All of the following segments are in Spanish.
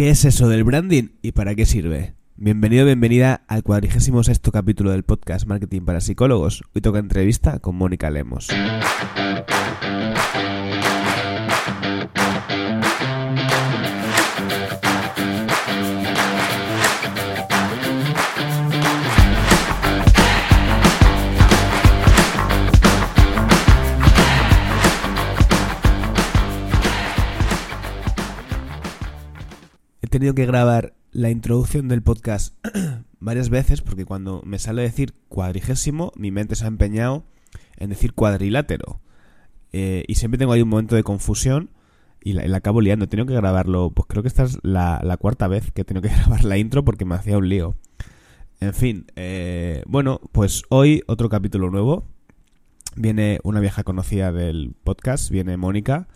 ¿Qué es eso del branding y para qué sirve? Bienvenido, bienvenida al cuadrigésimo sexto capítulo del podcast Marketing para Psicólogos. Hoy toca entrevista con Mónica Lemos. Tenido que grabar la introducción del podcast varias veces porque cuando me sale decir cuadrigésimo, mi mente se ha empeñado en decir cuadrilátero. Eh, y siempre tengo ahí un momento de confusión y la, la acabo liando. He tenido que grabarlo, pues creo que esta es la, la cuarta vez que he tenido que grabar la intro porque me hacía un lío. En fin, eh, bueno, pues hoy otro capítulo nuevo. Viene una vieja conocida del podcast, viene Mónica.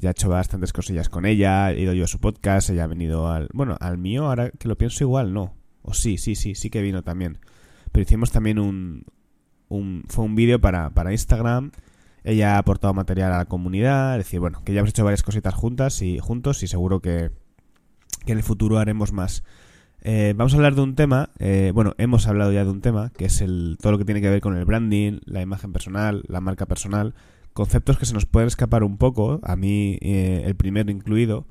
Ya he hecho bastantes cosillas con ella, he ido yo a su podcast, ella ha venido al... Bueno, al mío, ahora que lo pienso igual, no. O sí, sí, sí, sí que vino también. Pero hicimos también un... un fue un vídeo para, para Instagram. Ella ha aportado material a la comunidad. Es decir, bueno, que ya hemos hecho varias cositas juntas y juntos y seguro que, que en el futuro haremos más. Eh, vamos a hablar de un tema, eh, bueno, hemos hablado ya de un tema, que es el, todo lo que tiene que ver con el branding, la imagen personal, la marca personal, conceptos que se nos pueden escapar un poco, a mí eh, el primero incluido,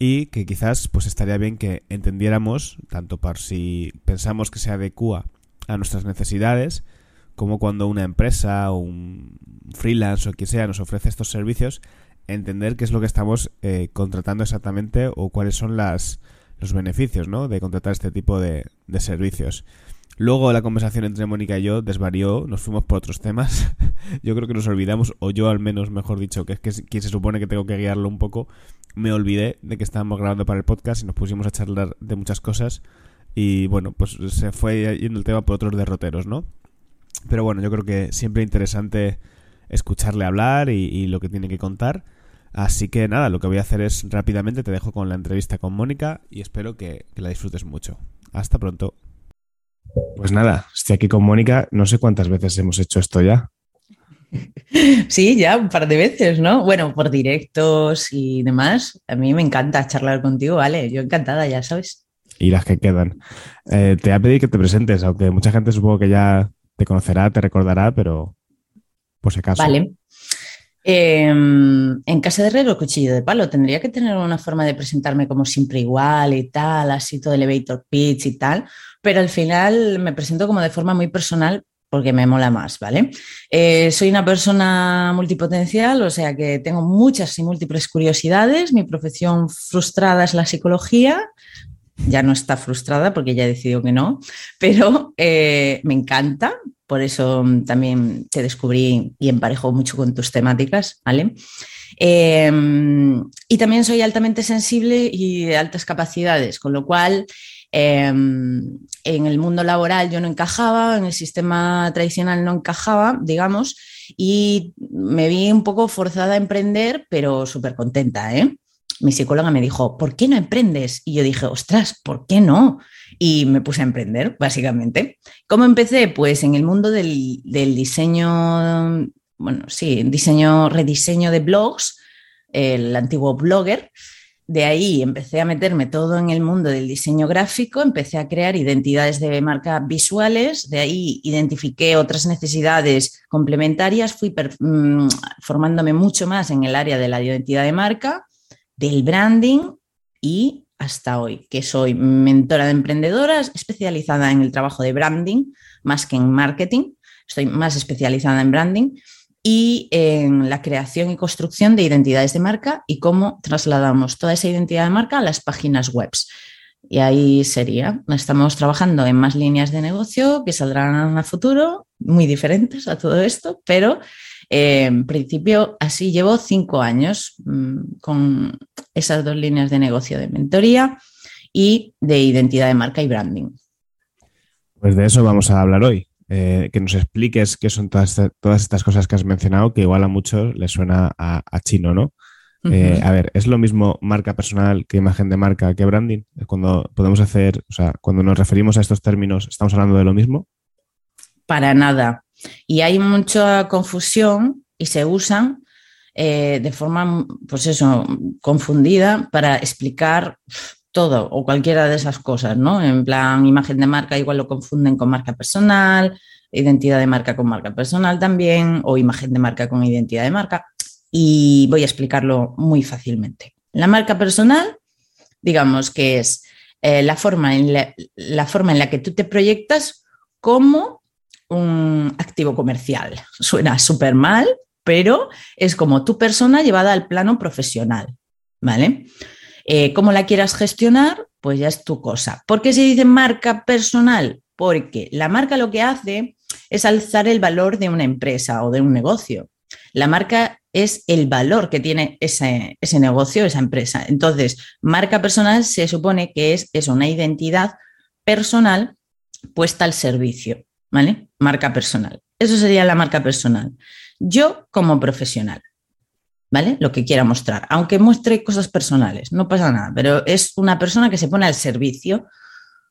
y que quizás pues estaría bien que entendiéramos, tanto por si pensamos que se adecua a nuestras necesidades, como cuando una empresa o un freelance o quien sea nos ofrece estos servicios, entender qué es lo que estamos eh, contratando exactamente o cuáles son las, los beneficios ¿no? de contratar este tipo de, de servicios. Luego la conversación entre Mónica y yo desvarió, nos fuimos por otros temas. yo creo que nos olvidamos, o yo al menos, mejor dicho, que es que quien se supone que tengo que guiarlo un poco, me olvidé de que estábamos grabando para el podcast y nos pusimos a charlar de muchas cosas. Y bueno, pues se fue yendo el tema por otros derroteros, ¿no? Pero bueno, yo creo que siempre interesante escucharle hablar y, lo que tiene que contar. Así que nada, lo que voy a hacer es rápidamente te dejo con la entrevista con Mónica y espero que la disfrutes mucho. Hasta pronto. Pues nada, estoy aquí con Mónica. No sé cuántas veces hemos hecho esto ya. Sí, ya un par de veces, ¿no? Bueno, por directos y demás. A mí me encanta charlar contigo, vale. Yo encantada, ya sabes. Y las que quedan. Eh, te voy a pedir que te presentes, aunque mucha gente supongo que ya te conocerá, te recordará, pero por si acaso. Vale. Eh, en casa de herrero, cuchillo de palo. Tendría que tener una forma de presentarme como siempre igual y tal, así todo elevator pitch y tal, pero al final me presento como de forma muy personal porque me mola más, ¿vale? Eh, soy una persona multipotencial, o sea que tengo muchas y múltiples curiosidades. Mi profesión frustrada es la psicología. Ya no está frustrada porque ya he decidido que no, pero eh, me encanta, por eso también te descubrí y emparejo mucho con tus temáticas, ¿vale? Eh, y también soy altamente sensible y de altas capacidades, con lo cual eh, en el mundo laboral yo no encajaba, en el sistema tradicional no encajaba, digamos, y me vi un poco forzada a emprender, pero súper contenta, ¿eh? Mi psicóloga me dijo, ¿por qué no emprendes? Y yo dije, ostras, ¿por qué no? Y me puse a emprender, básicamente. ¿Cómo empecé? Pues en el mundo del, del diseño, bueno, sí, diseño, rediseño de blogs, el antiguo blogger. De ahí empecé a meterme todo en el mundo del diseño gráfico, empecé a crear identidades de marca visuales, de ahí identifiqué otras necesidades complementarias, fui mmm, formándome mucho más en el área de la identidad de marca, del branding y hasta hoy, que soy mentora de emprendedoras especializada en el trabajo de branding más que en marketing, estoy más especializada en branding y en la creación y construcción de identidades de marca y cómo trasladamos toda esa identidad de marca a las páginas web. Y ahí sería, estamos trabajando en más líneas de negocio que saldrán a futuro, muy diferentes a todo esto, pero eh, en principio así llevo cinco años mmm, con esas dos líneas de negocio de mentoría y de identidad de marca y branding. Pues de eso vamos a hablar hoy eh, que nos expliques qué son todas, todas, estas cosas que has mencionado, que igual a muchos les suena a, a chino, ¿no? Uh -huh. eh, a ver, ¿es lo mismo marca personal que imagen de marca que branding? Cuando podemos hacer, o sea, cuando nos referimos a estos términos, ¿estamos hablando de lo mismo? Para nada. Y hay mucha confusión y se usan eh, de forma, pues eso, confundida para explicar todo o cualquiera de esas cosas, ¿no? En plan, imagen de marca igual lo confunden con marca personal, identidad de marca con marca personal también, o imagen de marca con identidad de marca. Y voy a explicarlo muy fácilmente. La marca personal, digamos que es eh, la, forma en la, forma en la que tú te proyectas como un activo comercial. Suena súper mal, pero es como tu persona llevada al plano profesional, ¿vale? Eh, cómo la quieras gestionar, pues ya es tu cosa. ¿Por qué se dice marca personal? Porque la marca lo que hace es alzar el valor de una empresa o de un negocio. La marca es el valor que tiene ese, negocio, esa empresa. Entonces, marca personal se supone que es una identidad personal puesta al servicio, ¿vale? Marca personal. Eso sería la marca personal. Yo como profesional, ¿vale? Lo que quiera mostrar, aunque muestre cosas personales, no pasa nada, pero es una persona que se pone al servicio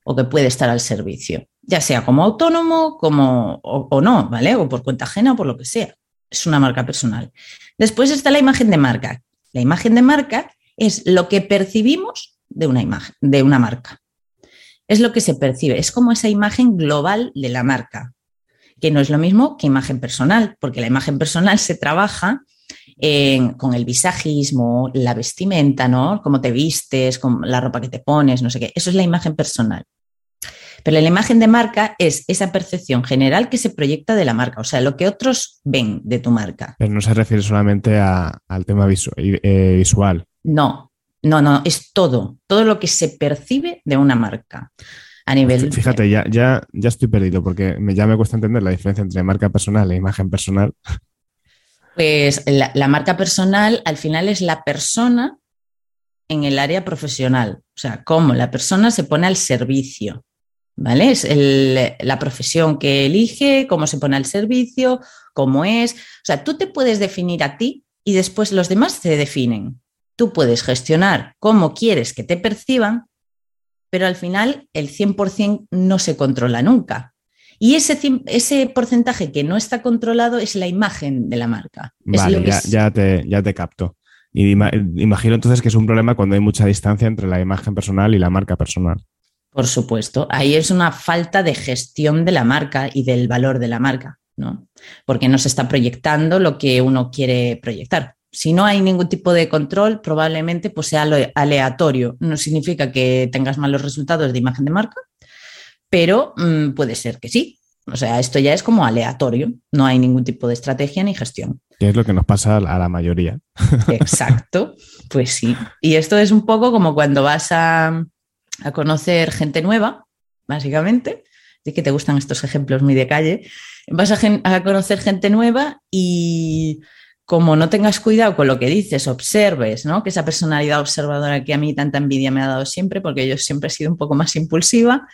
o que puede estar al servicio, ya sea como autónomo como, o, no, ¿vale? O por cuenta ajena o por lo que sea. Es una marca personal. Después está la imagen de marca. La imagen de marca es lo que percibimos de una imagen, de una marca. Es lo que se percibe, es como esa imagen global de la marca, que no es lo mismo que imagen personal, porque la imagen personal se trabaja con el visajismo, la vestimenta, ¿no? Cómo te vistes, con la ropa que te pones, no sé qué. Eso es la imagen personal. Pero la imagen de marca es esa percepción general que se proyecta de la marca, o sea, lo que otros ven de tu marca. Pero no se refiere solamente al tema eh, visual. No, no, no, es todo, todo lo que se percibe de una marca. A nivel. Fíjate, ya, ya, ya estoy perdido porque me, ya me cuesta entender la diferencia entre marca personal e imagen personal. Pues la, marca personal al final es la persona en el área profesional, o sea, cómo la persona se pone al servicio, ¿vale? Es la profesión que elige, cómo se pone al servicio, cómo es. O sea, tú te puedes definir a ti y después los demás te definen. Tú puedes gestionar cómo quieres que te perciban, pero al final el 100% no se controla nunca. Y ese, ese porcentaje que no está controlado es la imagen de la marca. Vale, ya, te, ya te capto. Y imagino entonces que es un problema cuando hay mucha distancia entre la imagen personal y la marca personal. Por supuesto, ahí es una falta de gestión de la marca y del valor de la marca, ¿no? Porque no se está proyectando lo que uno quiere proyectar. Si no hay ningún tipo de control, probablemente pues, sea aleatorio. No significa que tengas malos resultados de imagen de marca, pero mm, puede ser que sí. O sea, esto ya es como aleatorio, no hay ningún tipo de estrategia ni gestión. Que es lo que nos pasa a la mayoría. Exacto, pues sí. Y esto es un poco como cuando vas a, conocer gente nueva, básicamente, de que te gustan estos ejemplos muy de calle, vas a conocer gente nueva y como no tengas cuidado con lo que dices, observes, ¿no? Que esa personalidad observadora que a mí tanta envidia me ha dado siempre, porque yo siempre he sido un poco más impulsiva,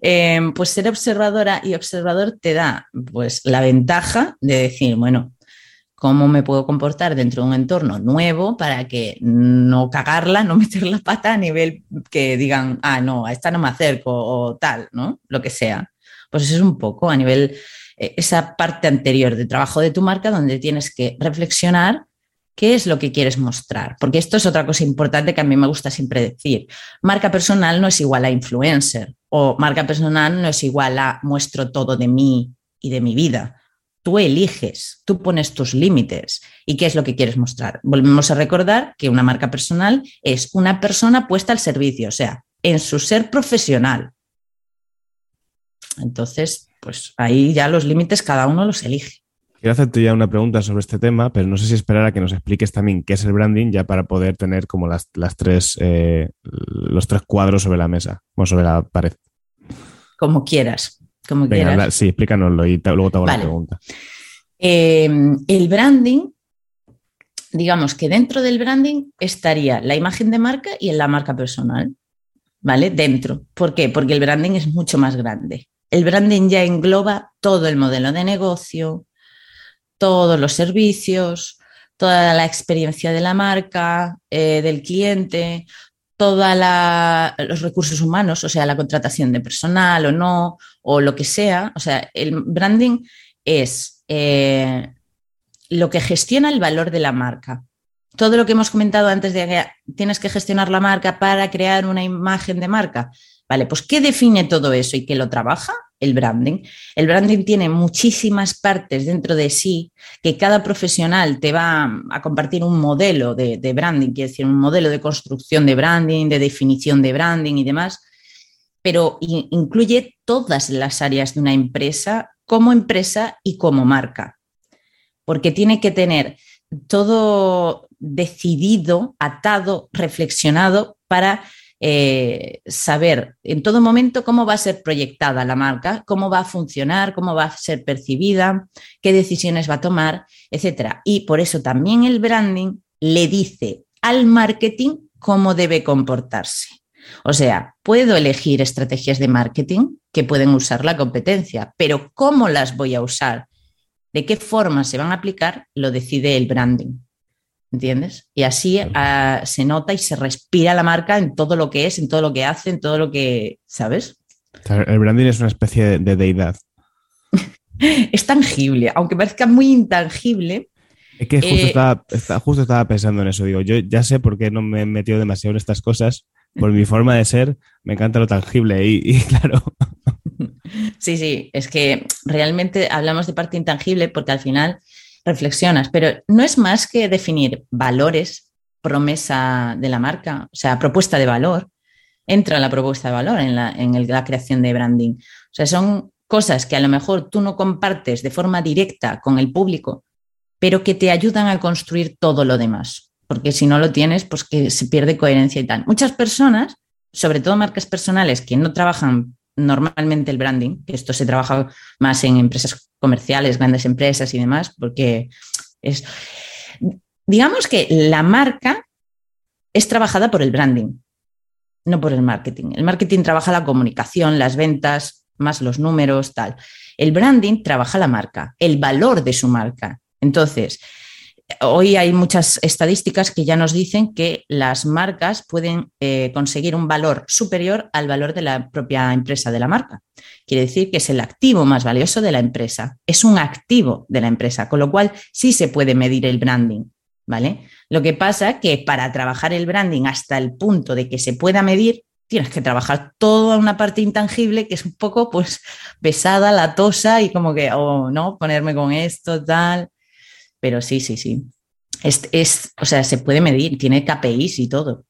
em, pues ser observadora y observador te da pues la ventaja de decir, bueno, ¿cómo me puedo comportar dentro de un entorno nuevo para que no cagarla, no meter la pata a nivel que digan, ah, no, a esta no me acerco o tal, ¿no? Lo que sea. Pues eso es un poco a nivel eh, esa parte anterior de trabajo de tu marca donde tienes que reflexionar qué es lo que quieres mostrar. Porque esto es otra cosa importante que a mí me gusta siempre decir. Marca personal no es igual a influencer o marca personal no es igual a muestro todo de mí y de mi vida. Tú eliges, tú pones tus límites y qué es lo que quieres mostrar. Volvemos a recordar que una marca personal es una persona puesta al servicio, o sea, en su ser profesional. Entonces, pues ahí ya los límites cada uno los elige. Quiero hacerte ya una pregunta sobre este tema, pero no sé si esperar a que nos expliques también qué es el branding ya para poder tener como las, tres, eh, los tres cuadros sobre la mesa, o sobre la pared. Como quieras, como quieras. Sí, explícanoslo y luego te hago la pregunta. Eh, el branding, digamos que dentro del branding estaría la imagen de marca y en la marca personal, ¿vale? Dentro. ¿Por qué? Porque el branding es mucho más grande. El branding ya engloba todo el modelo de negocio, todos los servicios, toda la experiencia de la marca, eh, del cliente, todos los recursos humanos, o sea, la contratación de personal o no, o lo que sea. O sea, el branding es eh, lo que gestiona el valor de la marca. todo lo que hemos comentado antes de que tienes que gestionar la marca para crear una imagen de marca. Vale, pues ¿qué define todo eso y qué lo trabaja? El branding. El branding tiene muchísimas partes dentro de sí que cada profesional te va a compartir un modelo de, de branding, quiere decir, un modelo de construcción de branding, de definición de branding y demás, pero incluye todas las áreas de una empresa como empresa y como marca, porque tiene que tener todo decidido, atado, reflexionado para eh, saber en todo momento cómo va a ser proyectada la marca, cómo va a funcionar, cómo va a ser percibida, qué decisiones va a tomar, etc. Y por eso también el branding le dice al marketing cómo debe comportarse. O sea, puedo elegir estrategias de marketing que pueden usar la competencia, pero cómo las voy a usar, de qué forma se van a aplicar, lo decide el branding. ¿Entiendes? Y así ah, se nota y se respira la marca en todo lo que es, en todo lo que hace, en todo lo que, ¿sabes? El branding es una especie de deidad. es tangible, aunque parezca muy intangible, es que justo, eh, estaba, justo estaba pensando en eso. Digo, yo ya sé por qué no me he metido demasiado en estas cosas, por mi forma de ser, me encanta lo tangible y, claro. Sí, sí, es que realmente hablamos de parte intangible porque al final reflexionas, pero no es más que definir valores, promesa de la marca, o sea, propuesta de valor, entra la propuesta de valor en la, en la creación de branding. O sea, son cosas que a lo mejor tú no compartes de forma directa con el público, pero que te ayudan a construir todo lo demás porque si no lo tienes, pues que se pierde coherencia y tal. Muchas personas, sobre todo marcas personales que no trabajan normalmente el branding, que esto se trabaja más en empresas comerciales, grandes empresas y demás, porque es, digamos que la marca es trabajada por el branding, no por el marketing. El marketing trabaja la comunicación, las ventas, más los números, tal. El branding trabaja la marca, el valor de su marca. Entonces, hoy hay muchas estadísticas que ya nos dicen que las marcas pueden eh, conseguir un valor superior al valor de la propia empresa de la marca. Quiere decir que es el activo más valioso de la empresa, es un activo de la empresa, con lo cual sí se puede medir el branding, ¿vale? Lo que pasa que para trabajar el branding hasta el punto de que se pueda medir, tienes que trabajar toda una parte intangible que es un poco pues pesada, latosa y como que, oh, no, ponerme con esto, tal. Pero sí, sí, sí. Es, o sea, se puede medir, tiene KPIs y todo.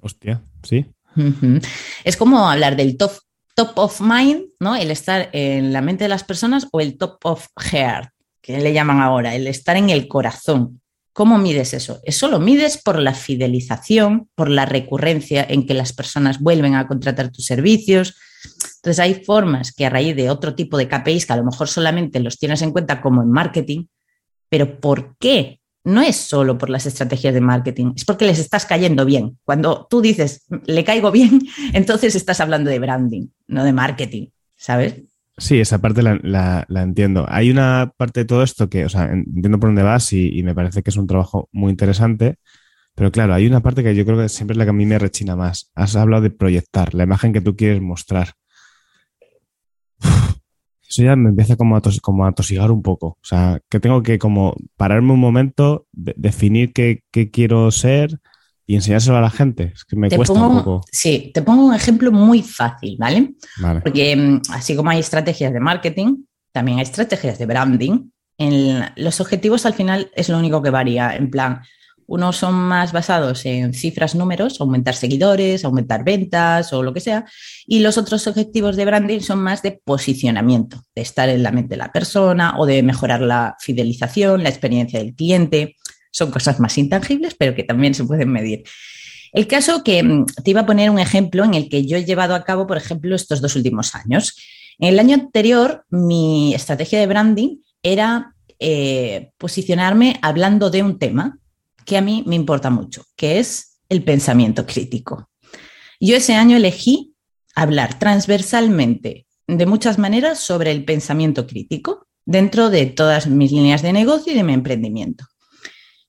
Hostia, sí. Es como hablar del top, top of mind, ¿no? El estar en la mente de las personas o el top of heart, que le llaman ahora, el estar en el corazón. ¿Cómo mides eso? Eso lo mides por la fidelización, por la recurrencia en que las personas vuelven a contratar tus servicios. Entonces hay formas que a raíz de otro tipo de KPIs que a lo mejor solamente los tienes en cuenta como en marketing, pero ¿por qué? No es solo por las estrategias de marketing, es porque les estás cayendo bien. Cuando tú dices, le caigo bien, entonces estás hablando de branding, no de marketing, ¿sabes? Sí, esa parte la, entiendo. Hay una parte de todo esto que, o sea, entiendo por dónde vas y, me parece que es un trabajo muy interesante, pero claro, hay una parte que yo creo que siempre es la que a mí me rechina más. Has hablado de proyectar, la imagen que tú quieres mostrar eso ya me empieza como a, como a tosigar un poco. O sea, que tengo que como pararme un momento, definir qué, quiero ser y enseñárselo a la gente. Es que me cuesta un poco. Sí, te pongo un ejemplo muy fácil, ¿vale? Porque mm, así como hay estrategias de marketing, también hay estrategias de branding. En los objetivos al final es lo único que varía. En plan, unos son más basados en cifras, números, aumentar seguidores, aumentar ventas o lo que sea. Y los otros objetivos de branding son más de posicionamiento, de estar en la mente de la persona o de mejorar la fidelización, la experiencia del cliente. Son cosas más intangibles, pero que también se pueden medir. El caso que mm, te iba a poner un ejemplo en el que yo he llevado a cabo, por ejemplo, estos dos últimos años. En el año anterior, mi estrategia de branding era eh, posicionarme hablando de un tema, que a mí me importa mucho, que es el pensamiento crítico. Yo ese año elegí hablar transversalmente de muchas maneras sobre el pensamiento crítico dentro de todas mis líneas de negocio y de mi emprendimiento.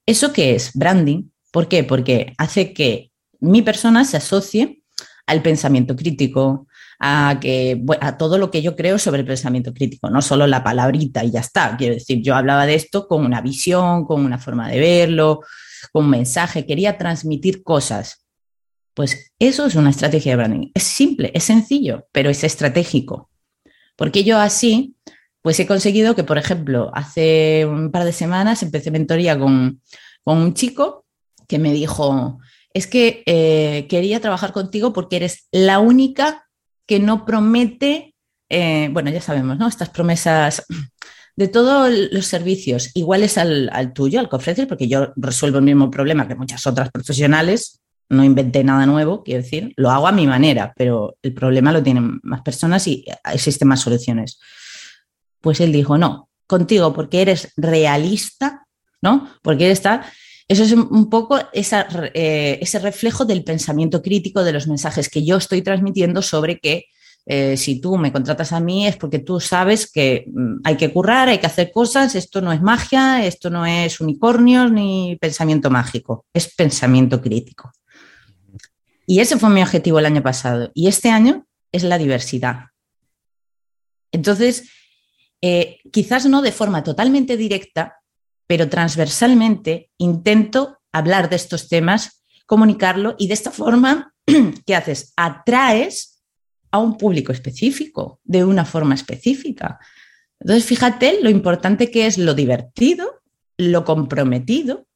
¿Eso qué es? Branding. ¿Por qué? Porque hace que mi persona se asocie al pensamiento crítico, a, que, a todo lo que yo creo sobre el pensamiento crítico, no solo la palabrita y ya está. Quiero decir, yo hablaba de esto con una visión, con una forma de verlo, con mensaje, quería transmitir cosas. Pues eso es una estrategia de branding. Es simple, es sencillo, pero es estratégico. Porque yo así, pues he conseguido que, por ejemplo, hace un par de semanas empecé mentoría con, con un chico que me dijo, es que eh, quería trabajar contigo porque eres la única que no promete, eh, bueno, ya sabemos, ¿no? Estas promesas de todos los servicios iguales al, tuyo, al que ofreces, porque yo resuelvo el mismo problema que muchas otras profesionales, no inventé nada nuevo, quiero decir, lo hago a mi manera, pero el problema lo tienen más personas y existen más soluciones. Pues él dijo, no, contigo, porque eres realista, ¿no? Porque tal. Eso es un poco eh, ese reflejo del pensamiento crítico de los mensajes que yo estoy transmitiendo sobre que eh, si tú me contratas a mí es porque tú sabes que mm, hay que currar, hay que hacer cosas, esto no es magia, esto no es unicornios ni pensamiento mágico, es pensamiento crítico. Y ese fue mi objetivo el año pasado. Y este año es la diversidad. Entonces, eh, quizás no de forma totalmente directa, pero transversalmente intento hablar de estos temas, comunicarlo y de esta forma, ¿qué haces? Atraes a un público específico, de una forma específica. Entonces, fíjate lo importante que es lo divertido, lo comprometido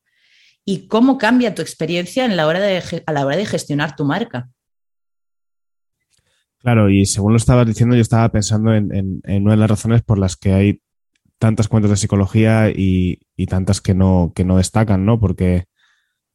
y cómo cambia tu experiencia en la hora de, a la hora de gestionar tu marca. Claro, y según lo estabas diciendo, yo estaba pensando en, una de las razones por las que hay tantas cuentas de psicología y, tantas que no, que no destacan, ¿no? Porque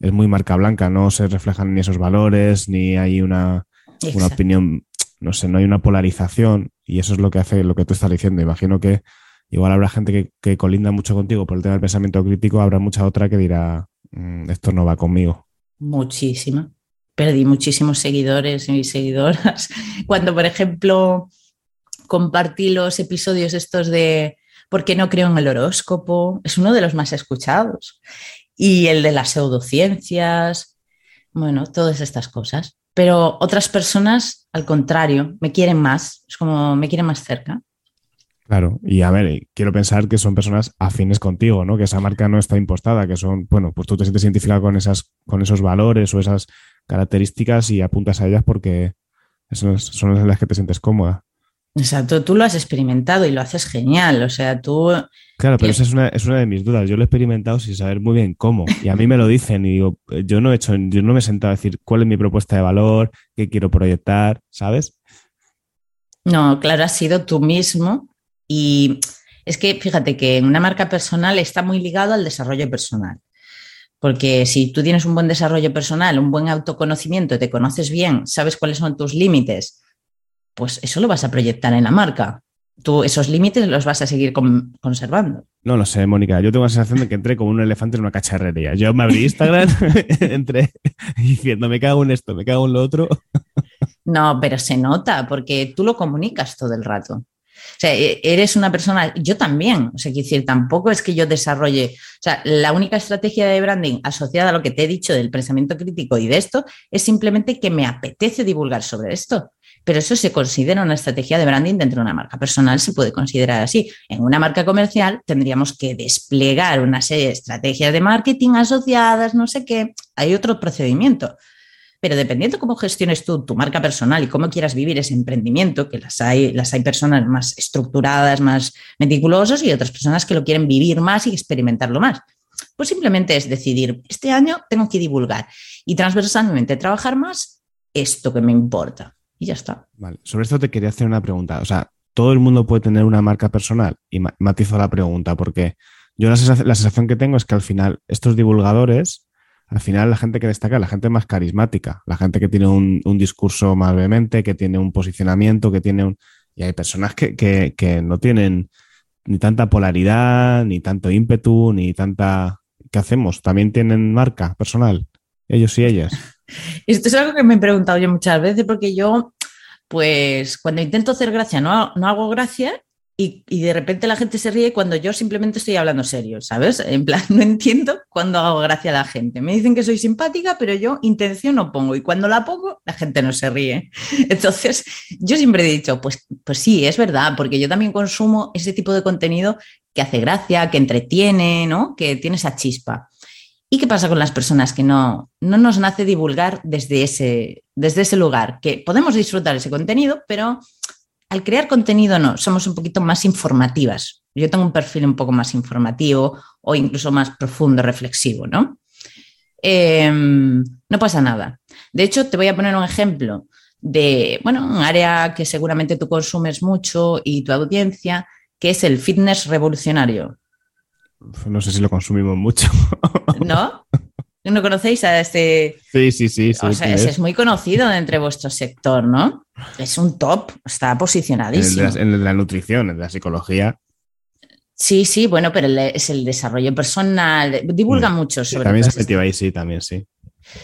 es muy marca blanca, no se reflejan ni esos valores, ni hay una, una opinión, no sé, no hay una polarización y eso es lo que hace lo que tú estás diciendo. Imagino que igual habrá gente que, colinda mucho contigo por el tema del pensamiento crítico, habrá mucha otra que dirá, mm, esto no va conmigo. Muchísima. Perdí muchísimos seguidores y seguidoras. Cuando, por ejemplo, compartí los episodios estos de ¿Por qué no creo en el horóscopo? Es uno de los más escuchados. Y el de las pseudociencias, bueno, todas estas cosas. Pero otras personas, al contrario, me quieren más, es como me quieren más cerca. Claro, y a ver, quiero pensar que son personas afines contigo, ¿no? Que esa marca no está impostada, que son, bueno, pues tú te sientes identificado con esas, con esos valores o esas características y apuntas a ellas porque son, son las que te sientes cómoda. Exacto, tú lo has experimentado y lo haces genial, o sea, tú... Claro, pero esa es una, es una de mis dudas. Yo lo he experimentado sin saber muy bien cómo. Y a mí me lo dicen y digo, yo no he hecho, yo no me he sentado a decir cuál es mi propuesta de valor, qué quiero proyectar, ¿sabes? No, claro, has sido tú mismo y es que fíjate que en una marca personal está muy ligado al desarrollo personal. Porque si tú tienes un buen desarrollo personal, un buen autoconocimiento, te conoces bien, sabes cuáles son tus límites, pues eso lo vas a proyectar en la marca. Tú esos límites los vas a seguir conservando. No lo sé, Mónica. Yo tengo la sensación de que entré como un elefante en una cacharrería. Yo me abrí Instagram, entré diciendo, me cago en esto, me cago en lo otro. no, pero se nota porque tú lo comunicas todo el rato. O sea, e, eres una persona, yo también, o sea, quiero decir, tampoco es que yo desarrolle, o sea, la única estrategia de branding asociada a lo que te he dicho del pensamiento crítico y de esto es simplemente que me apetece divulgar sobre esto pero eso se considera una estrategia de branding dentro de una marca personal, se puede considerar así. En una marca comercial tendríamos que desplegar una serie de estrategias de marketing asociadas, no sé qué, hay otro procedimiento. Pero dependiendo cómo gestiones tú tu marca personal y cómo quieras vivir ese emprendimiento, que las hay, las hay personas más estructuradas, más meticulosas y otras personas que lo quieren vivir más y experimentarlo más. Pues simplemente es decidir, este año tengo que divulgar y transversalmente trabajar más esto que me importa y ya está. Vale. Sobre esto te quería hacer una pregunta. O sea, ¿todo el mundo puede tener una marca personal? Y matizo la pregunta, porque yo la sensación, que tengo es que al final estos divulgadores, al final la gente que destaca, la gente más carismática, la gente que tiene un, discurso más vehemente, que tiene un posicionamiento, que tiene un... Y hay personas que, que no tienen ni tanta polaridad, ni tanto ímpetu, ni tanta... ¿Qué hacemos? ¿También tienen marca personal? Ellos y ellas. Esto es algo que me he preguntado yo muchas veces porque yo, pues cuando intento hacer gracia no, no hago gracia y, de repente la gente se ríe cuando yo simplemente estoy hablando serio, ¿sabes? En plan, no entiendo cuando hago gracia a la gente. Me dicen que soy simpática, pero yo intención no pongo y cuando la pongo la gente no se ríe. Entonces, yo siempre he dicho, pues, pues sí, es verdad, porque yo también consumo ese tipo de contenido que hace gracia, que entretiene, ¿no? Que tiene esa chispa. ¿Y qué pasa con las personas que no, no nos nace divulgar desde ese, desde ese lugar? Que podemos disfrutar ese contenido, pero al crear contenido no, somos un poquito más informativas. Yo tengo un perfil un poco más informativo o incluso más profundo, reflexivo, ¿no? Em, no pasa nada. De hecho, te voy a poner un ejemplo de, bueno, un área que seguramente tú consumes mucho y tu audiencia, que es el fitness revolucionario. No sé si lo consumimos mucho. ¿No? ¿No conocéis a este? Sí, sí, sí. o sea, es. muy conocido entre vuestro sector, ¿no? Es un top, está posicionadísimo. En la, nutrición, en la psicología. Sí, sí, bueno, pero es el desarrollo personal, divulga mm. mucho sobre También se metió ahí, sí, también, sí.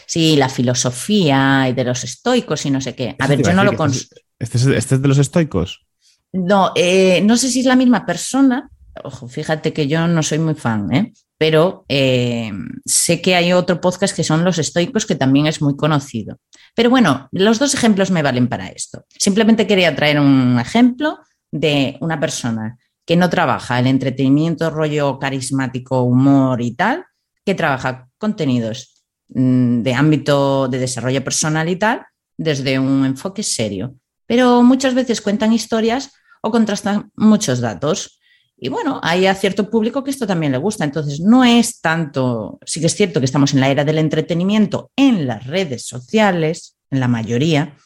Sí, la filosofía y de los estoicos y no sé qué. A ver, yo no lo. Este, ¿Este, es, de los estoicos? No, eh, no sé si es la misma persona. Ojo, fíjate que yo no soy muy fan, ¿eh? pero eh, sé que hay otro podcast que son Los Estoicos, que también es muy conocido. Pero bueno, los dos ejemplos me valen para esto. Simplemente quería traer un ejemplo de una persona que no trabaja el entretenimiento, rollo carismático, humor y tal, que trabaja contenidos mm, de ámbito de desarrollo personal y tal, desde un enfoque serio. Pero muchas veces cuentan historias o contrastan muchos datos. Y bueno, hay a cierto público que esto también le gusta. Entonces, no es tanto, sí que es cierto que estamos en la era del entretenimiento en las redes sociales, en la mayoría,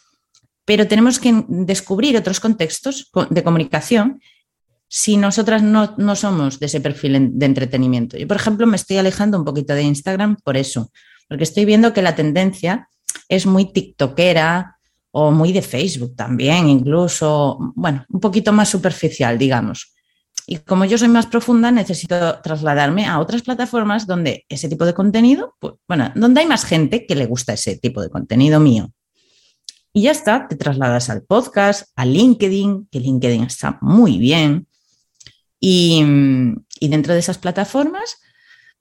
pero tenemos que descubrir otros contextos de comunicación si nosotras no, no somos de ese perfil de entretenimiento. Yo, por ejemplo, me estoy alejando un poquito de Instagram por eso, porque estoy viendo que la tendencia es muy tiktokera o muy de Facebook también, incluso, bueno, un poquito más superficial, digamos. Y como yo soy más profunda, necesito trasladarme a otras plataformas donde ese tipo de contenido, pues, bueno, donde hay más gente que le gusta ese tipo de contenido mío. Y ya está, te trasladas al podcast, a LinkedIn, que LinkedIn está muy bien. Y, dentro de esas plataformas,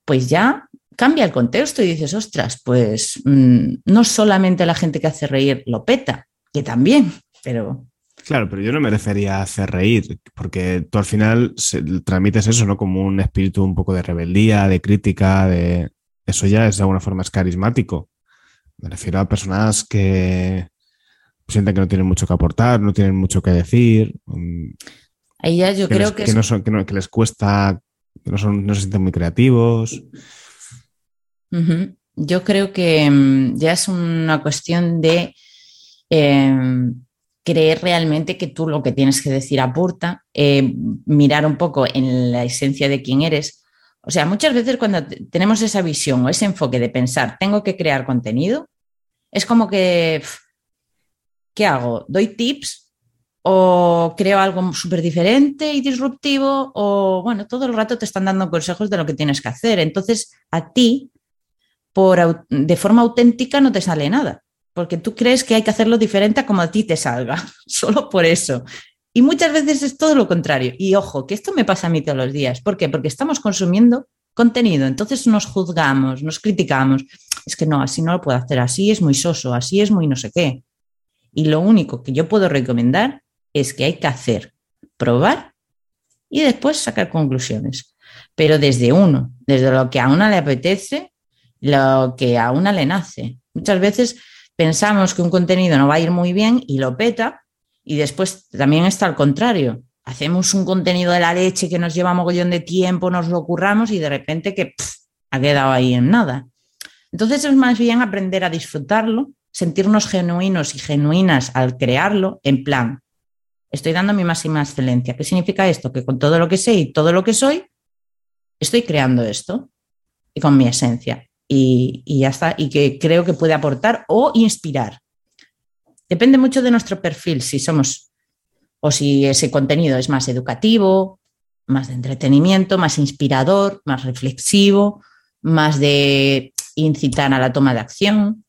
pues ya cambia el contexto y dices, ostras, pues mm, no solamente la gente que hace reír lo peta, que también, pero Claro, pero yo no me refería a hacer reír, porque tú al final transmites eso, ¿no? Como un espíritu un poco de rebeldía, de crítica, de... Eso ya es de alguna forma es carismático. Me refiero a personas que sienten que no tienen mucho que aportar, no tienen mucho que decir. Mm, Ahí ya yo creo que... Que, no son, que, les cuesta, que no, son, no se sienten muy creativos. Yo creo que mm, ya es una cuestión de... Em, creer realmente que tú lo que tienes que decir aporta, eh, mirar un poco en la esencia de quién eres. O sea, muchas veces cuando tenemos esa visión o ese enfoque de pensar, tengo que crear contenido, es como que, ¿qué hago? ¿Doy tips? ¿O creo algo súper diferente y disruptivo? O, bueno, todo el rato te están dando consejos de lo que tienes que hacer. Entonces, a ti, por, de forma auténtica, no te sale nada porque tú crees que hay que hacerlo diferente a como a ti te salga, solo por eso. Y muchas veces es todo lo contrario. Y ojo, que esto me pasa a mí todos los días. ¿Por qué? Porque estamos consumiendo contenido, entonces nos juzgamos, nos criticamos. Es que no, así no lo puedo hacer, así es muy soso, así es muy no sé qué. Y lo único que yo puedo recomendar es que hay que hacer, probar y después sacar conclusiones. Pero desde uno, desde lo que a una le apetece, lo que a una le nace. Muchas veces pensamos que un contenido no va a ir muy bien y lo peta, y después también está al contrario. Hacemos un contenido de la leche que nos lleva mogollón de tiempo, nos lo curramos y de repente que ha quedado ahí en nada. Entonces es más bien aprender a disfrutarlo, sentirnos genuinos y genuinas al crearlo, en plan, estoy dando mi máxima excelencia. ¿Qué significa esto? Que con todo lo que sé y todo lo que soy, estoy creando esto y con mi esencia y, ya está, y que creo que puede aportar o inspirar. Depende mucho de nuestro perfil, si somos o si ese contenido es más educativo, más de entretenimiento, más inspirador, más reflexivo, más de incitar a la toma de acción.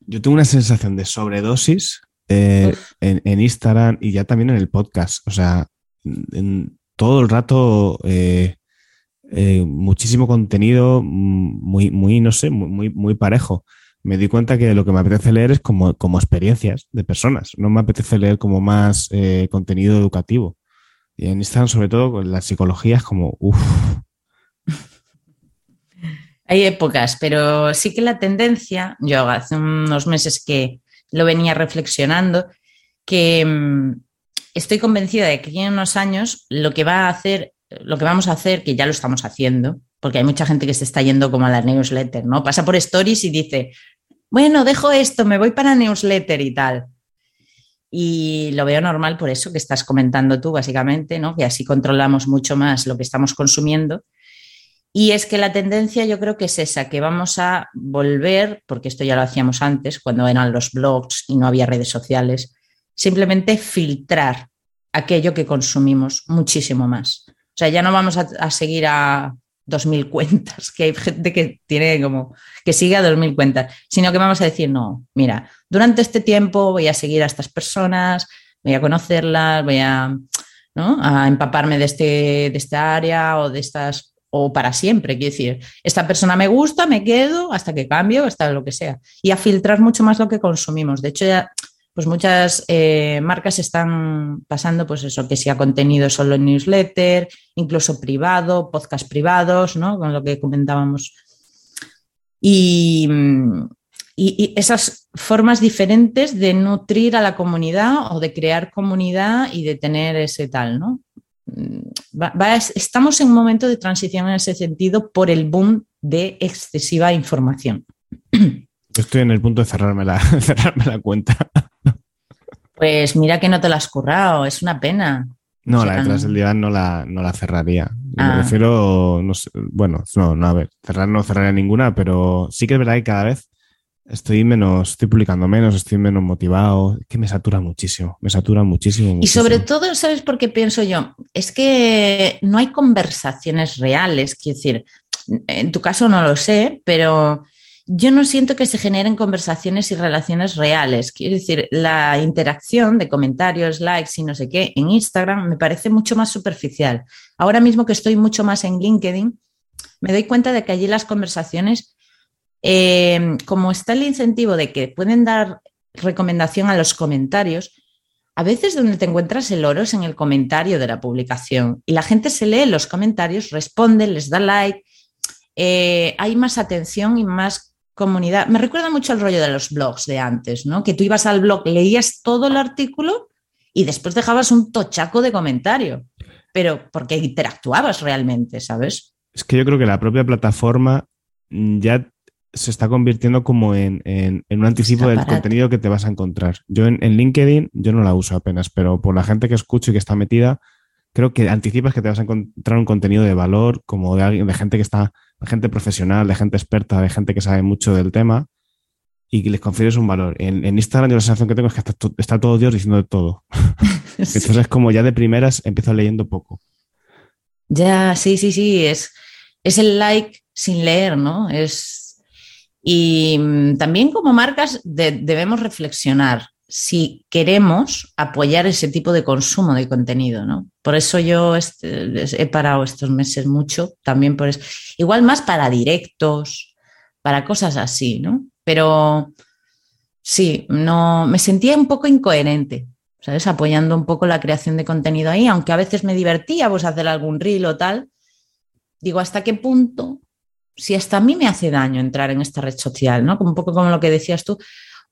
Yo tengo una sensación de sobredosis eh, en, Instagram y ya también en el podcast. O sea, en, todo el rato eh, eh, muchísimo contenido muy, muy, no sé, muy, muy parejo. Me di cuenta que lo que me apetece leer es como, como experiencias de personas. No me apetece leer como más eh, contenido educativo. Y en Instagram, sobre todo, la psicología es como, uff. Hay épocas, pero sí que la tendencia, yo hace unos meses que lo venía reflexionando, que mm, estoy convencida de que en unos años lo que va a hacer, lo que vamos a hacer, que ya lo estamos haciendo, porque hay mucha gente que se está yendo como a la newsletter, ¿no? Pasa por stories y dice, bueno, dejo esto, me voy para newsletter y tal. Y lo veo normal por eso que estás comentando tú, básicamente, ¿no? Que así controlamos mucho más lo que estamos consumiendo. Y es que la tendencia yo creo que es esa, que vamos a volver, porque esto ya lo hacíamos antes, cuando eran los blogs y no había redes sociales, simplemente filtrar aquello que consumimos muchísimo más. O sea, ya no vamos a, seguir a 2.000 cuentas, que hay gente que tiene como, que sigue a 2.000 cuentas, sino que vamos a decir, no, mira, durante este tiempo voy a seguir a estas personas, voy a conocerlas, voy a, empaparme de, este, de esta área o de estas o para siempre. Quiero decir, esta persona me gusta, me quedo hasta que cambio, hasta lo que sea. Y a filtrar mucho más lo que consumimos. De hecho, ya pues muchas eh, marcas están pasando, pues eso, que sea contenido solo en newsletter, incluso privado, podcast privados, ¿no? Con lo que comentábamos. Y, y, esas formas diferentes de nutrir a la comunidad o de crear comunidad y de tener ese tal, ¿no? estamos en un momento de transición en ese sentido por el boom de excesiva información. Estoy en el punto de cerrarme la, cerrarme la cuenta. Pues mira que no te la has currado, es una pena. No, la detrás del diván no la, no la cerraría. Me ah. refiero, no bueno, no, no, a ver, cerrar no cerraría ninguna, pero sí que es verdad que cada vez estoy menos, estoy publicando menos, estoy menos motivado, que me satura muchísimo, me satura muchísimo. Y sobre todo, ¿sabes por qué pienso yo? Es que no hay conversaciones reales, quiero decir, en tu caso no lo sé, pero yo no siento que se generen conversaciones y relaciones reales. Quiero decir, la interacción de comentarios, likes y no sé qué en Instagram me parece mucho más superficial. Ahora mismo que estoy mucho más en LinkedIn, me doy cuenta de que allí las conversaciones, eh, como está el incentivo de que pueden dar recomendación a los comentarios, a veces donde te encuentras el oro es en el comentario de la publicación y la gente se lee los comentarios, responde, les da like. Eh, hay más atención y más comunidad. Me recuerda mucho el rollo de los blogs de antes, ¿no? Que tú ibas al blog, leías todo el artículo y después dejabas un tochaco de comentario, pero porque interactuabas realmente, ¿sabes? Es que yo creo que la propia plataforma ya se está convirtiendo como en, un anticipo del contenido que te vas a encontrar. Yo en, LinkedIn, yo no la uso apenas, pero por la gente que escucho y que está metida, creo que anticipas que te vas a encontrar un contenido de valor, como de alguien, de gente que está de gente profesional, de gente experta, de gente que sabe mucho del tema y que les confieres un valor. En, Instagram yo la sensación que tengo es que está, todo Dios diciendo de todo. Entonces como ya de primeras empiezo leyendo poco. Ya, sí, sí, sí, es, es el like sin leer, ¿no? Es... Y mm, también como marcas debemos reflexionar si queremos apoyar ese tipo de consumo de contenido, ¿no? Por eso yo este, he parado estos meses mucho, también por eso. Igual más para directos, para cosas así, ¿no? Pero sí, no, me sentía un poco incoherente, ¿sabes? Apoyando un poco la creación de contenido ahí, aunque a veces me divertía pues hacer algún reel o tal. Digo, ¿hasta qué punto? Si hasta a mí me hace daño entrar en esta red social, ¿no? Un poco como lo que decías tú,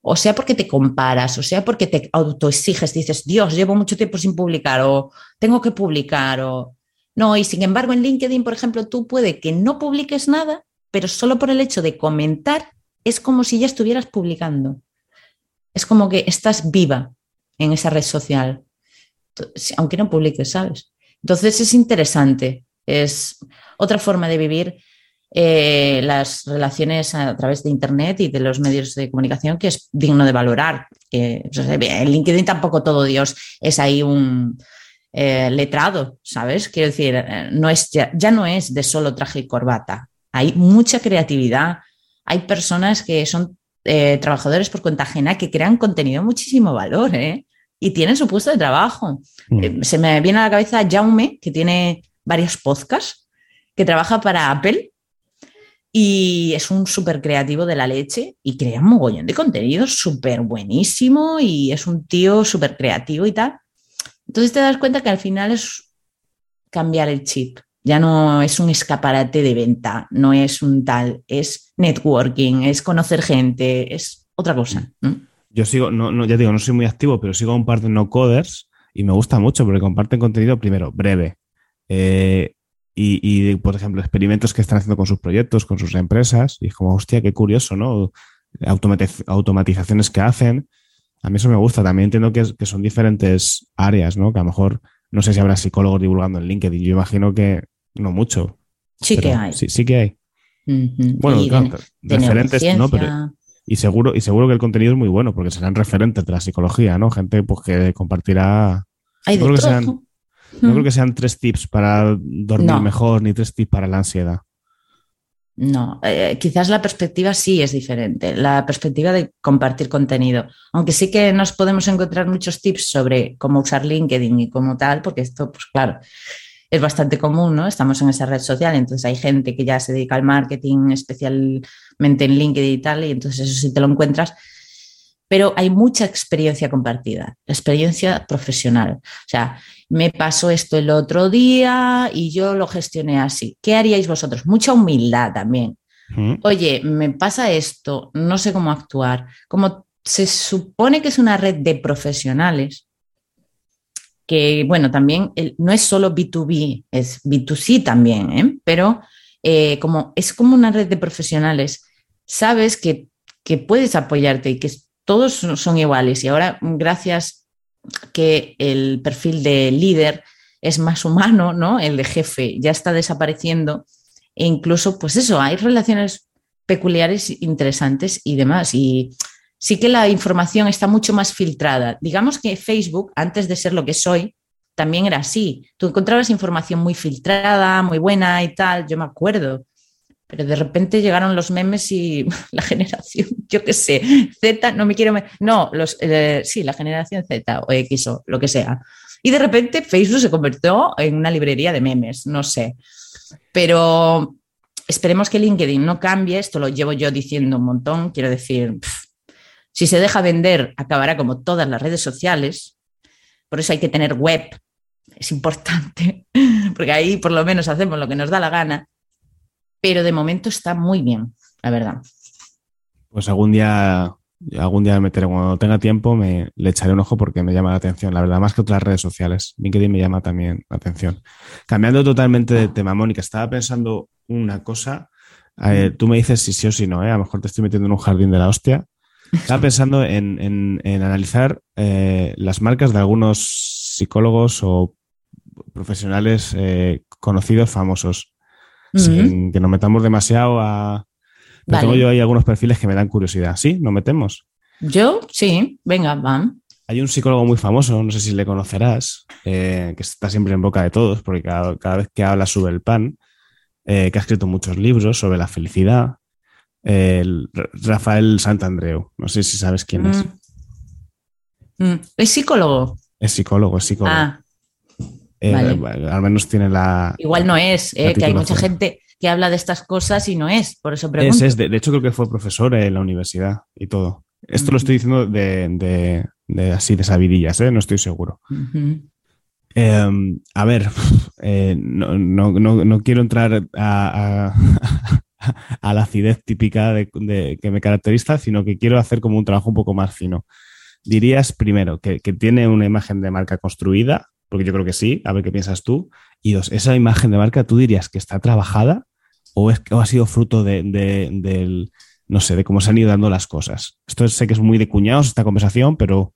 o sea porque te comparas, o sea porque te autoexiges, dices, Dios, llevo mucho tiempo sin publicar o tengo que publicar o no, y sin embargo en LinkedIn, por ejemplo, tú puede que no publiques nada, pero solo por el hecho de comentar es como si ya estuvieras publicando. Es como que estás viva en esa red social, aunque no publiques, ¿sabes? Entonces es interesante, es otra forma de vivir eh, las relaciones a través de Internet y de los medios de comunicación que es digno de valorar. Que, en LinkedIn tampoco todo Dios es ahí un eh, letrado, ¿sabes? Quiero decir, eh, no es, ya, no es de solo traje y corbata. Hay mucha creatividad. Hay personas que son trabajadores por cuenta ajena que crean contenido de muchísimo valor, ¿eh? y tiene su puesto de trabajo. Mm. Eh, Se me viene a la cabeza Jaume, que tiene varios podcasts, que trabaja para Apple y es un súper creativo de la leche y crea un mogollón de contenido súper buenísimo y es un tío súper creativo y tal. Entonces te das cuenta que al final es cambiar el chip. Ya no es un escaparate de venta, no es un tal, es networking, es conocer gente, es otra cosa. ¿no? Yo sigo, no, no, ya digo, no soy muy activo, pero sigo a un par de no coders y me gusta mucho porque comparten contenido primero breve. eh, y, y, por ejemplo, experimentos que están haciendo con sus proyectos, con sus empresas. Y es como, hostia, qué curioso, ¿no? Automatiz- automatizaciones que hacen. A mí eso me gusta. También entiendo que, es- que son diferentes áreas, ¿no? Que a lo mejor, no sé si habrá psicólogos divulgando en LinkedIn. Yo imagino que no mucho. Sí que hay. Sí, sí que hay. Bueno, Y claro, de referentes, no, pero y seguro, y seguro que el contenido es muy bueno, porque serán referentes de la psicología, ¿no? Gente pues, que compartirá. Hay de todo. No creo que sean tres tips para dormir No. mejor, ni tres tips para la ansiedad. No, eh, quizás la perspectiva sí es diferente, la perspectiva de compartir contenido, aunque sí que nos podemos encontrar muchos tips sobre cómo usar LinkedIn y cómo tal, porque esto, pues claro, es bastante común, ¿no? Estamos en esa red social, entonces hay gente que ya se dedica al marketing, especialmente en LinkedIn y tal, y entonces eso sí te lo encuentras, pero hay mucha experiencia compartida, experiencia profesional. O sea, me pasó esto el otro día y yo lo gestioné así. ¿Qué haríais vosotros? Mucha humildad también. ¿Mm? Oye, me pasa esto, no sé cómo actuar. Como se supone que es una red de profesionales, que bueno, también el- no es solo B2B, es B2C también, ¿eh? pero eh, como es como una red de profesionales, sabes que, que puedes apoyarte y que todos son iguales. Y ahora, gracias que el perfil de líder es más humano, ¿no? El de jefe ya está desapareciendo e incluso, pues eso, hay relaciones peculiares, interesantes y demás. Y sí que la información está mucho más filtrada. Digamos que Facebook, antes de ser lo que soy, también era así. Tú encontrabas información muy filtrada, muy buena y tal, yo me acuerdo. Pero de repente llegaron los memes y la generación, yo qué sé, Z, no me quiero... No, los, eh, sí, la generación Z o X o lo que sea. Y de repente Facebook se convirtió en una librería de memes, no sé. Pero esperemos que LinkedIn no cambie, esto lo llevo yo diciendo un montón, quiero decir, si se deja vender, acabará como todas las redes sociales, por eso hay que tener web, es importante, porque ahí por lo menos hacemos lo que nos da la gana, pero de momento está muy bien, la verdad. Pues algún día, algún día me meteré, cuando tenga tiempo, me le echaré un ojo porque me llama la atención, la verdad, más que otras redes sociales. LinkedIn me llama también la atención. Cambiando totalmente de tema, Mónica, estaba pensando una cosa. Tú me dices si sí o si no, ¿eh? a lo mejor te estoy metiendo en un jardín de la hostia. Estaba pensando en, en- en analizar eh, las marcas de algunos psicólogos o profesionales eh, conocidos, famosos, Sin que nos metamos demasiado a... Pero Vale. tengo yo ahí algunos perfiles que me dan curiosidad. ¿Sí? ¿Nos metemos? Yo, sí, venga, van. Hay un psicólogo muy famoso, no sé si le conocerás, eh, que está siempre en boca de todos, porque cada, cada vez que habla sube el pan, eh, que ha escrito muchos libros sobre la felicidad, eh, el Rafael Santandreu. No sé si sabes quién es. Mm. Mm. ¿Es psicólogo? Es psicólogo, es psicólogo. Ah, Eh, vale. Al menos tiene la... igual no es, eh, que hay mucha gente que habla de estas cosas y no es, por eso Es, pregunto. es de, de hecho, creo que fue profesor en la universidad y todo. Esto lo estoy diciendo de, de- de así, de sabidillas, ¿eh? no estoy seguro. Eh, a ver, no, no- no- no quiero entrar a, a- a la acidez típica que me caracteriza, sino que quiero hacer como un trabajo un poco más fino. Dirías primero que, que tiene una imagen de marca construida, porque yo creo que sí, a ver qué piensas tú. Y dos, esa imagen de marca, ¿tú dirías que está trabajada o, es, o ha sido fruto de, de- del, no sé, de cómo se han ido dando las cosas? Esto sé que es muy de cuñados esta conversación, pero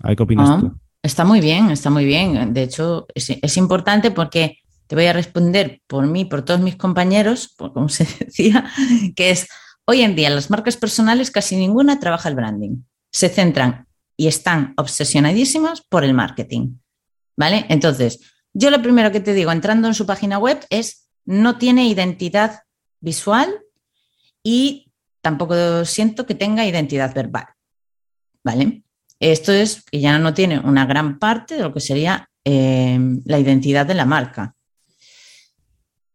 a ver qué opinas Ah, tú. Está muy bien, está muy bien. De hecho, es, es importante porque te voy a responder por mí, por todos mis compañeros, por como se decía, que es, hoy en día las marcas personales casi ninguna trabaja el branding. Se centran y están obsesionadísimas por el marketing. ¿Vale? Entonces, yo lo primero que te digo entrando en su página web es, no tiene identidad visual y tampoco siento que tenga identidad verbal. ¿Vale? Esto es que ya no tiene una gran parte de lo que sería eh, la identidad de la marca,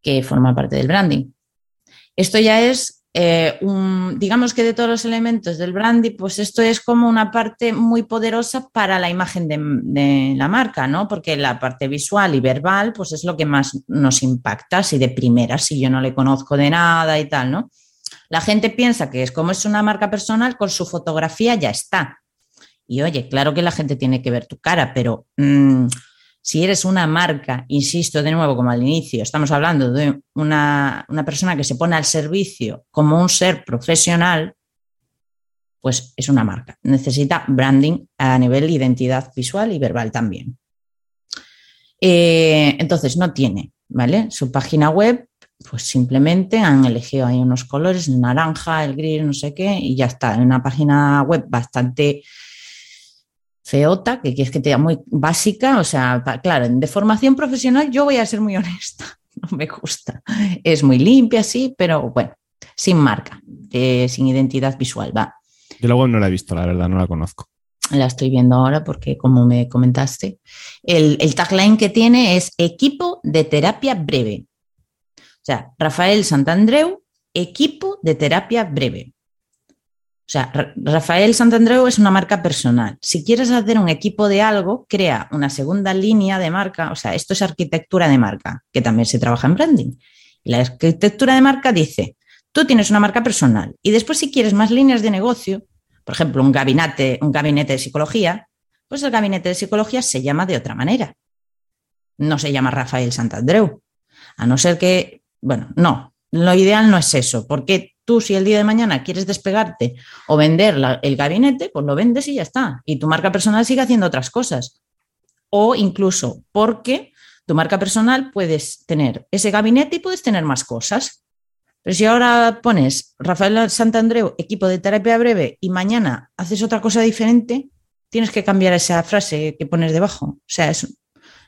que forma parte del branding. Esto ya es, eh, digamos que de todos los elementos del branding, pues esto es como una parte muy poderosa para la imagen de, la marca, ¿no? Porque la parte visual y verbal, pues es lo que más nos impacta, si de primera, si yo no le conozco de nada y tal, ¿no? La gente piensa que es como es una marca personal, con su fotografía ya está. Y oye, claro que la gente tiene que ver tu cara, pero mmm, si eres una marca, insisto de nuevo como al inicio, estamos hablando de una, una persona que se pone al servicio como un ser profesional, pues es una marca. Necesita branding a nivel de identidad visual y verbal también. Eh, entonces, no tiene, ¿vale? Su página web, pues simplemente han elegido ahí unos colores, el naranja, el gris, no sé qué, y ya está. En una página web bastante feota, que quieres que te muy básica, o sea, claro, de formación profesional yo voy a ser muy honesta, no me gusta. Es muy limpia, sí, pero bueno, sin marca, eh, sin identidad visual, va. Yo la web no la he visto, la verdad, no la conozco. La estoy viendo ahora porque, como me comentaste, el, el tagline que tiene es equipo de terapia breve. O sea, Rafael Santandreu, equipo de terapia breve. O sea, Rafael Santandreu es una marca personal. Si quieres hacer un equipo de algo, crea una segunda línea de marca. O sea, esto es arquitectura de marca, que también se trabaja en branding. La arquitectura de marca dice, tú tienes una marca personal y después si quieres más líneas de negocio, por ejemplo, un gabinete, un gabinete de psicología, pues el gabinete de psicología se llama de otra manera. No se llama Rafael Santandreu. A no ser que, bueno, no, lo ideal no es eso, porque tú si el día de mañana quieres despegarte o vender el gabinete, pues lo vendes y ya está. Y tu marca personal sigue haciendo otras cosas. O incluso porque tu marca personal puedes tener ese gabinete y puedes tener más cosas. Pero si ahora pones Rafael Santandreu, equipo de terapia breve, y mañana haces otra cosa diferente, tienes que cambiar esa frase que pones debajo. O sea, eso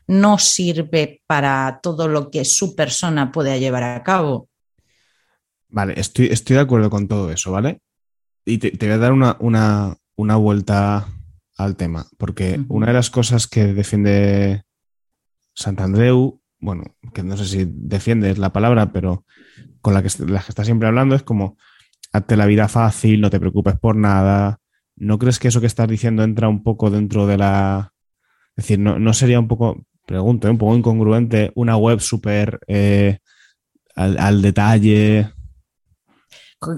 no sirve para todo lo que su persona puede llevar a cabo. Vale, estoy, estoy de acuerdo con todo eso, ¿vale? Y te, te voy a dar una, una, una, vuelta al tema, porque uh -huh. una de las cosas que defiende Santandreu, bueno, que no sé si defiende es la palabra, pero con la que, la que está siempre hablando es como, hazte la vida fácil, no te preocupes por nada. ¿No crees que eso que estás diciendo entra un poco dentro de la... Es decir, no, no sería un poco, pregunto, ¿eh? un poco incongruente una web súper eh, al, al detalle,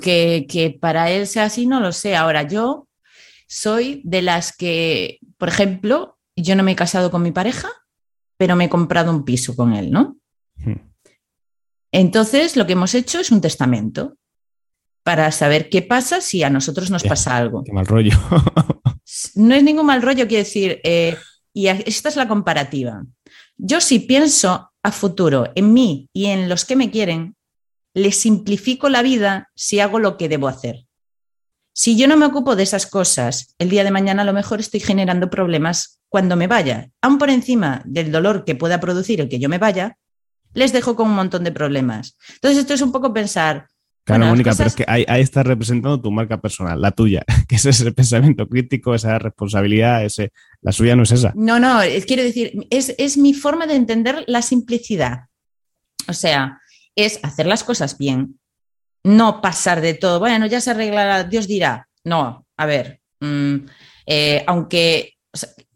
que, que, para él sea así, no lo sé. Ahora, yo soy de las que, por ejemplo, yo no me he casado con mi pareja, pero me he comprado un piso con él, ¿no? Hmm. Entonces, lo que hemos hecho es un testamento para saber qué pasa si a nosotros nos pasa algo. Qué mal rollo. no es ningún mal rollo, quiero decir, eh, y esta es la comparativa. Yo si pienso a futuro en mí y en los que me quieren, le simplifico la vida si hago lo que debo hacer. Si yo no me ocupo de esas cosas, el día de mañana a lo mejor estoy generando problemas cuando me vaya. Aún por encima del dolor que pueda producir el que yo me vaya, les dejo con un montón de problemas. Entonces esto es un poco pensar... Claro, bueno, Mónica, cosas... pero es que ahí, ahí, estás representando tu marca personal, la tuya, que es ese pensamiento crítico, esa responsabilidad, ese, la suya no es esa. No, no, quiero decir, es, es mi forma de entender la simplicidad. O sea, es hacer las cosas bien, no pasar de todo, bueno, ya se arreglará, Dios dirá. No, a ver, mmm, eh, aunque,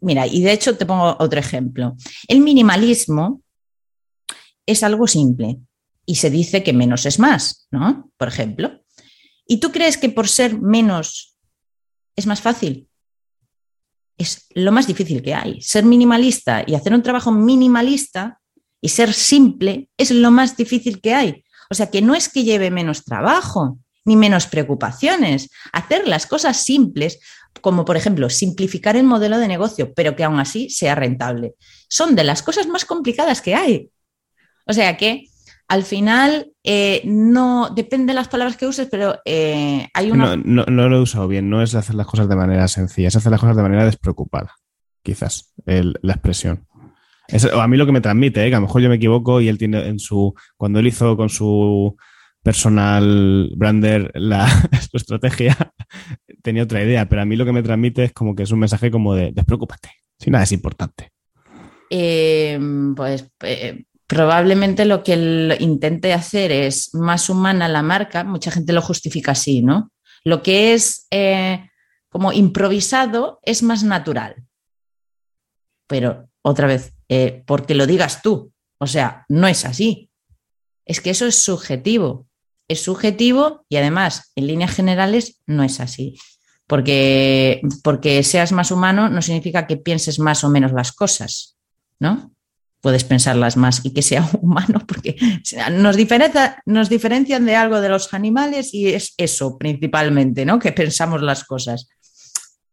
mira, y de hecho te pongo otro ejemplo. El minimalismo es algo simple y se dice que menos es más, ¿no? Por ejemplo. ¿Y tú crees que por ser menos es más fácil? Es lo más difícil que hay. Ser minimalista y hacer un trabajo minimalista y ser simple es lo más difícil que hay. O sea que no es que lleve menos trabajo ni menos preocupaciones. Hacer las cosas simples, como por ejemplo simplificar el modelo de negocio, pero que aún así sea rentable, son de las cosas más complicadas que hay. O sea que al final eh, no depende de las palabras que uses, pero eh, hay una. No, no, lo he usado bien, no es hacer las cosas de manera sencilla, es hacer las cosas de manera despreocupada, quizás, la expresión. Es, a mí lo que me transmite, ¿eh? que a lo mejor yo me equivoco y él tiene en su. Cuando él hizo con su personal brander la, su estrategia, tenía otra idea, pero a mí lo que me transmite es como que es un mensaje como de despreocúpate, si nada es importante. Eh, pues eh, probablemente lo que él intente hacer es más humana la marca, mucha gente lo justifica así, ¿no? Lo que es eh, como improvisado es más natural. Pero otra vez, porque lo digas tú, o sea, no es así. Es que eso es subjetivo. Es subjetivo y además, en líneas generales, no es así. Porque, porque seas más humano no significa que pienses más o menos las cosas, ¿no? Puedes pensarlas más y que sea humano, porque nos, diferencia, nos diferencian de algo de los animales y es eso principalmente, ¿no? Que pensamos las cosas.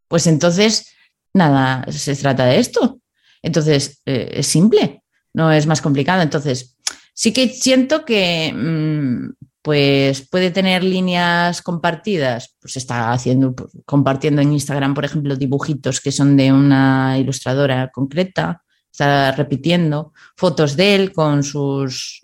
Pues entonces, nada, se trata de esto. Entonces, eh, es simple, no es más complicado. Entonces, sí que siento que mm, pues puede tener líneas compartidas, pues está haciendo, pues, compartiendo en Instagram, por ejemplo, dibujitos que son de una ilustradora concreta, está repitiendo fotos de él con sus...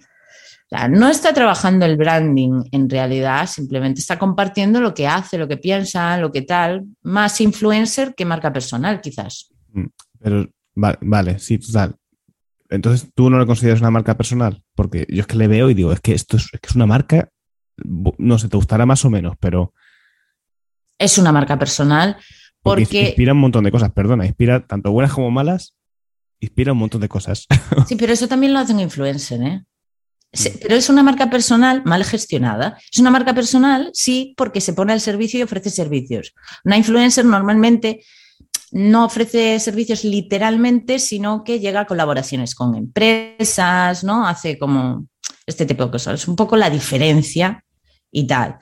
no está trabajando el branding en realidad, simplemente está compartiendo lo que hace, lo que piensa, lo que tal, más influencer que marca personal, quizás. Mm, pero, vale, vale sí, total. Entonces, ¿tú no lo consideras una marca personal? Porque yo es que le veo y digo, es que esto es, que es una marca, no sé, te gustará más o menos, pero... Es una marca personal porque... Inspira un montón de cosas, perdona, inspira tanto buenas como malas, inspira un montón de cosas. Sí, pero eso también lo hacen influencer, ¿eh? Mm. Pero es una marca personal mal gestionada. Es una marca personal, sí, porque se pone al servicio y ofrece servicios. Una influencer normalmente no ofrece servicios literalmente, sino que llega a colaboraciones con empresas, ¿no? Hace como este tipo de cosas. Es un poco la diferencia y tal.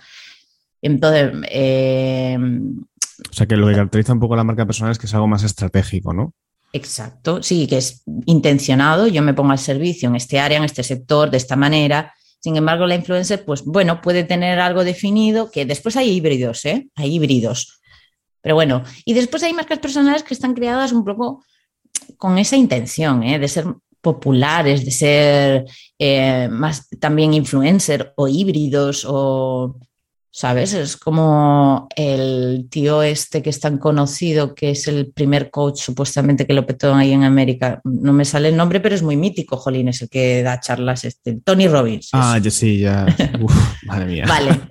Entonces. Eh, o sea que lo que caracteriza un poco la marca personal es que es algo más estratégico, ¿no? Exacto, sí, que es intencionado. Yo me pongo al servicio en este área, en este sector, de esta manera. Sin embargo, la influencer, pues bueno, puede tener algo definido, que después hay híbridos, ¿eh? Hay híbridos. Pero bueno, y después hay marcas personales que están creadas un poco con esa intención ¿eh? de ser populares, de ser eh, más también influencer o híbridos o, ¿sabes? Es como el tío este que es tan conocido, que es el primer coach supuestamente que lo petó ahí en América. No me sale el nombre, pero es muy mítico, Jolín, es el que da charlas, este, Tony Robbins. Ah, yo sí, ya. madre mía. Vale,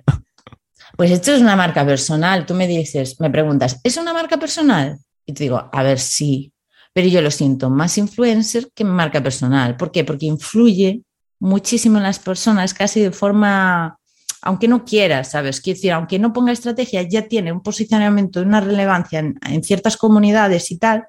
Pues esto es una marca personal. Tú me dices, me preguntas, ¿es una marca personal? Y te digo, a ver, sí, pero yo lo siento más influencer que marca personal. ¿Por qué? Porque influye muchísimo en las personas, casi de forma, aunque no quiera, ¿sabes? Quiero decir, aunque no ponga estrategia, ya tiene un posicionamiento, una relevancia en ciertas comunidades y tal,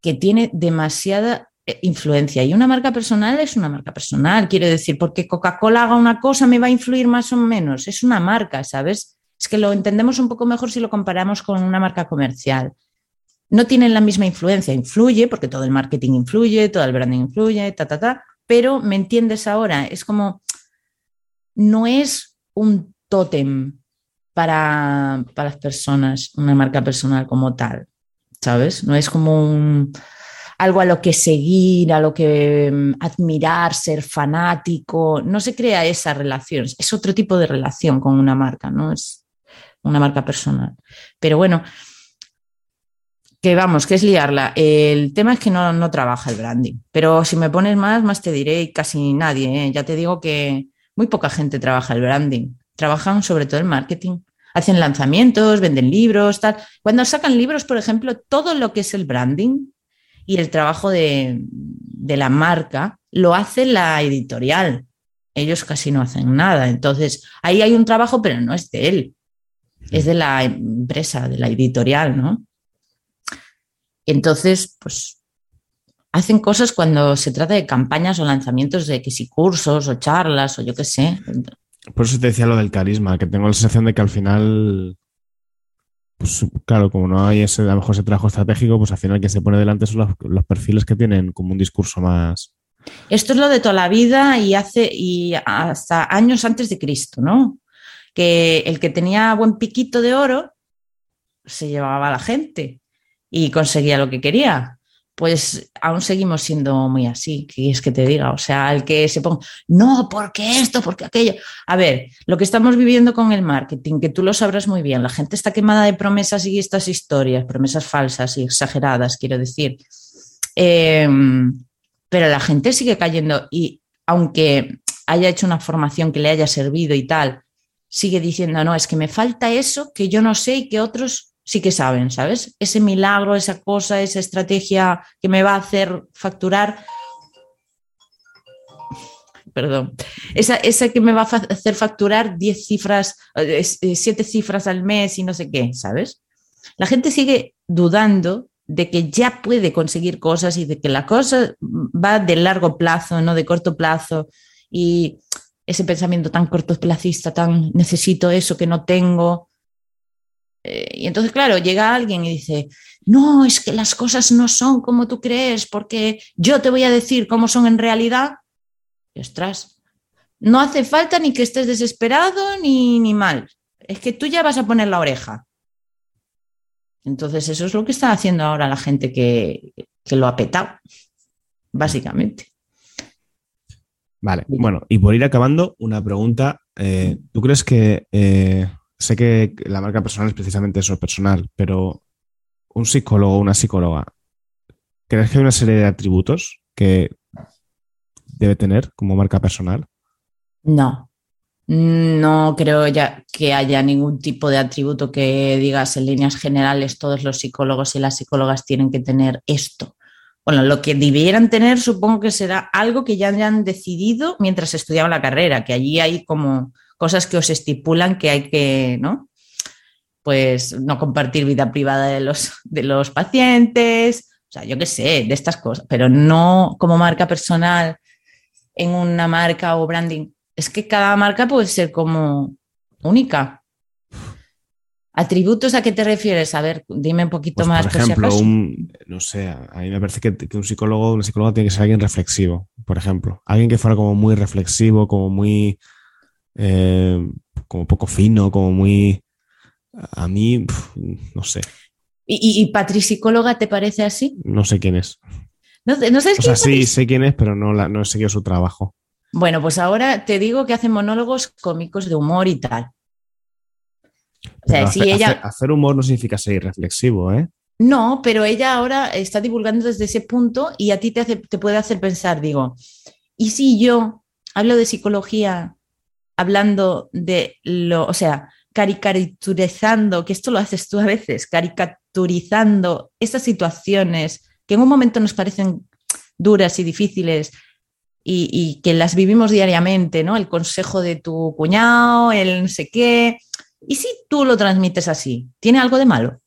que tiene demasiada influencia. Y una marca personal es una marca personal, quiero decir, porque Coca-Cola haga una cosa me va a influir más o menos. Es una marca, ¿sabes? Es que lo entendemos un poco mejor si lo comparamos con una marca comercial. No tienen la misma influencia, influye, porque todo el marketing influye, todo el branding influye, ta, ta, ta, pero me entiendes ahora, es como, no es un tótem para, para las personas, una marca personal como tal, ¿sabes? No es como un algo a lo que seguir, a lo que mm, admirar, ser fanático. No se crea esa relación, es otro tipo de relación con una marca, no es una marca personal. Pero bueno, que vamos, que es liarla. El tema es que no, trabaja el branding, pero si me pones más, más te diré casi nadie. ¿eh? Ya te digo que muy poca gente trabaja el branding, trabajan sobre todo el marketing. Hacen lanzamientos, venden libros, tal. Cuando sacan libros, por ejemplo, todo lo que es el branding y el trabajo de, la marca lo hace la editorial. Ellos casi no hacen nada. Entonces, ahí hay un trabajo, pero no es de él, es de la empresa, de la editorial, ¿no? Entonces, pues hacen cosas cuando se trata de campañas o lanzamientos de que si cursos o charlas o yo qué sé. Por eso te decía lo del carisma, que tengo la sensación de que al final pues claro, como no hay ese, a lo mejor ese trabajo estratégico, pues al final quien se pone delante son los, perfiles que tienen como un discurso más. Esto es lo de toda la vida y hace y hasta años antes de Cristo, ¿no? Que el que tenía buen piquito de oro se llevaba a la gente y conseguía lo que quería. Pues aún seguimos siendo muy así, que es que te diga, o sea, el que se ponga, no, porque esto, porque aquello. A ver, lo que estamos viviendo con el marketing, que tú lo sabrás muy bien, la gente está quemada de promesas y estas historias, promesas falsas y exageradas, quiero decir. Em, pero la gente sigue cayendo y aunque haya hecho una formación que le haya servido y tal, sigue diciendo, no, es que me falta eso que yo no sé y que otros sí que saben, ¿sabes? Ese milagro, esa cosa, esa estrategia que me va a hacer facturar. Perdón, esa, esa que me va a hacer facturar 10 cifras, 7 eh, cifras al mes y no sé qué, ¿sabes? La gente sigue dudando de que ya puede conseguir cosas y de que la cosa va de largo plazo, no de corto plazo. Y ese pensamiento tan cortoplacista, tan necesito eso que no tengo, eh, y entonces, claro, llega alguien y dice, no, es que las cosas no son como tú crees, porque yo te voy a decir cómo son en realidad. Y ostras, no hace falta ni que estés desesperado ni, ni mal. Es que tú ya vas a poner la oreja. Entonces, eso es lo que está haciendo ahora la gente que, lo ha petado, básicamente. Vale, bueno, y por ir acabando, una pregunta. Eh, ¿Tú crees que eh, sé que la marca personal es precisamente eso, personal, pero un psicólogo o una psicóloga, ¿crees que hay una serie de atributos que debe tener como marca personal? No, no creo ya que haya ningún tipo de atributo que digas en líneas generales todos los psicólogos y las psicólogas tienen que tener esto. Bueno, lo que debieran tener supongo que será algo que ya hayan decidido mientras estudiaban la carrera, que allí hay como cosas que os estipulan que hay que, ¿no? Pues no compartir vida privada de los, de los pacientes, o sea, yo qué sé, de estas cosas, pero no como marca personal en una marca o branding. Es que cada marca puede ser como única. ¿Atributos a qué te refieres? A ver, dime un poquito pues, más. Por ejemplo, un, no sé, a mí me parece que, que un psicólogo, una psicóloga tiene que ser alguien reflexivo, por ejemplo. Alguien que fuera como muy reflexivo, como muy eh, como poco fino, como muy... A mí, no sé. ¿Y, y patricicóloga te parece así? No sé quién es. No, no sabes o sea, sí, sé quién es, pero no, la, no he seguido su trabajo. Bueno, pues ahora te digo que hace monólogos cómicos de humor y tal. O sea, si ella... hacer, humor no significa ser irreflexivo, ¿eh? No, pero ella ahora está divulgando desde ese punto y a ti te, te puede hacer pensar, digo, ¿y si yo hablo de psicología hablando de lo, o sea, caricaturizando, que esto lo haces tú a veces, caricaturizando estas situaciones que en un momento nos parecen duras y difíciles y, que las vivimos diariamente, ¿no? El consejo de tu cuñado, el no sé qué. ¿Y si tú lo transmites así? ¿Tiene algo de malo?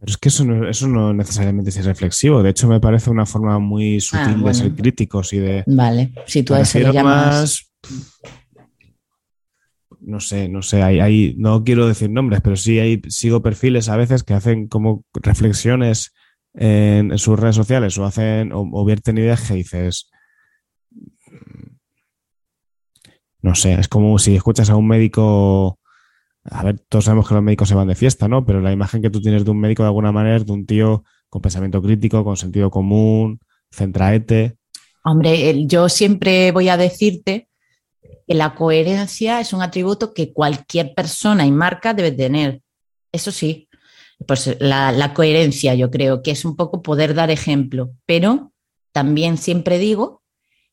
Pero es que eso no, eso no necesariamente es reflexivo. De hecho, me parece una forma muy sutil ah, de ser críticos y de. Vale, si tú a eso le llamas no sé, no sé, no quiero decir nombres, pero sí hay, sigo perfiles a veces que hacen como reflexiones en, sus redes sociales o hacen o, vierten ideas que dices, no sé, es como si escuchas a un médico, a ver, todos sabemos que los médicos se van de fiesta, ¿no? Pero la imagen que tú tienes de un médico de alguna manera es de un tío con pensamiento crítico, con sentido común, centraete. Hombre, yo siempre voy a decirte que la coherencia es un atributo que cualquier persona y marca debe tener. Eso sí, pues la, coherencia yo creo que es un poco poder dar ejemplo, pero también siempre digo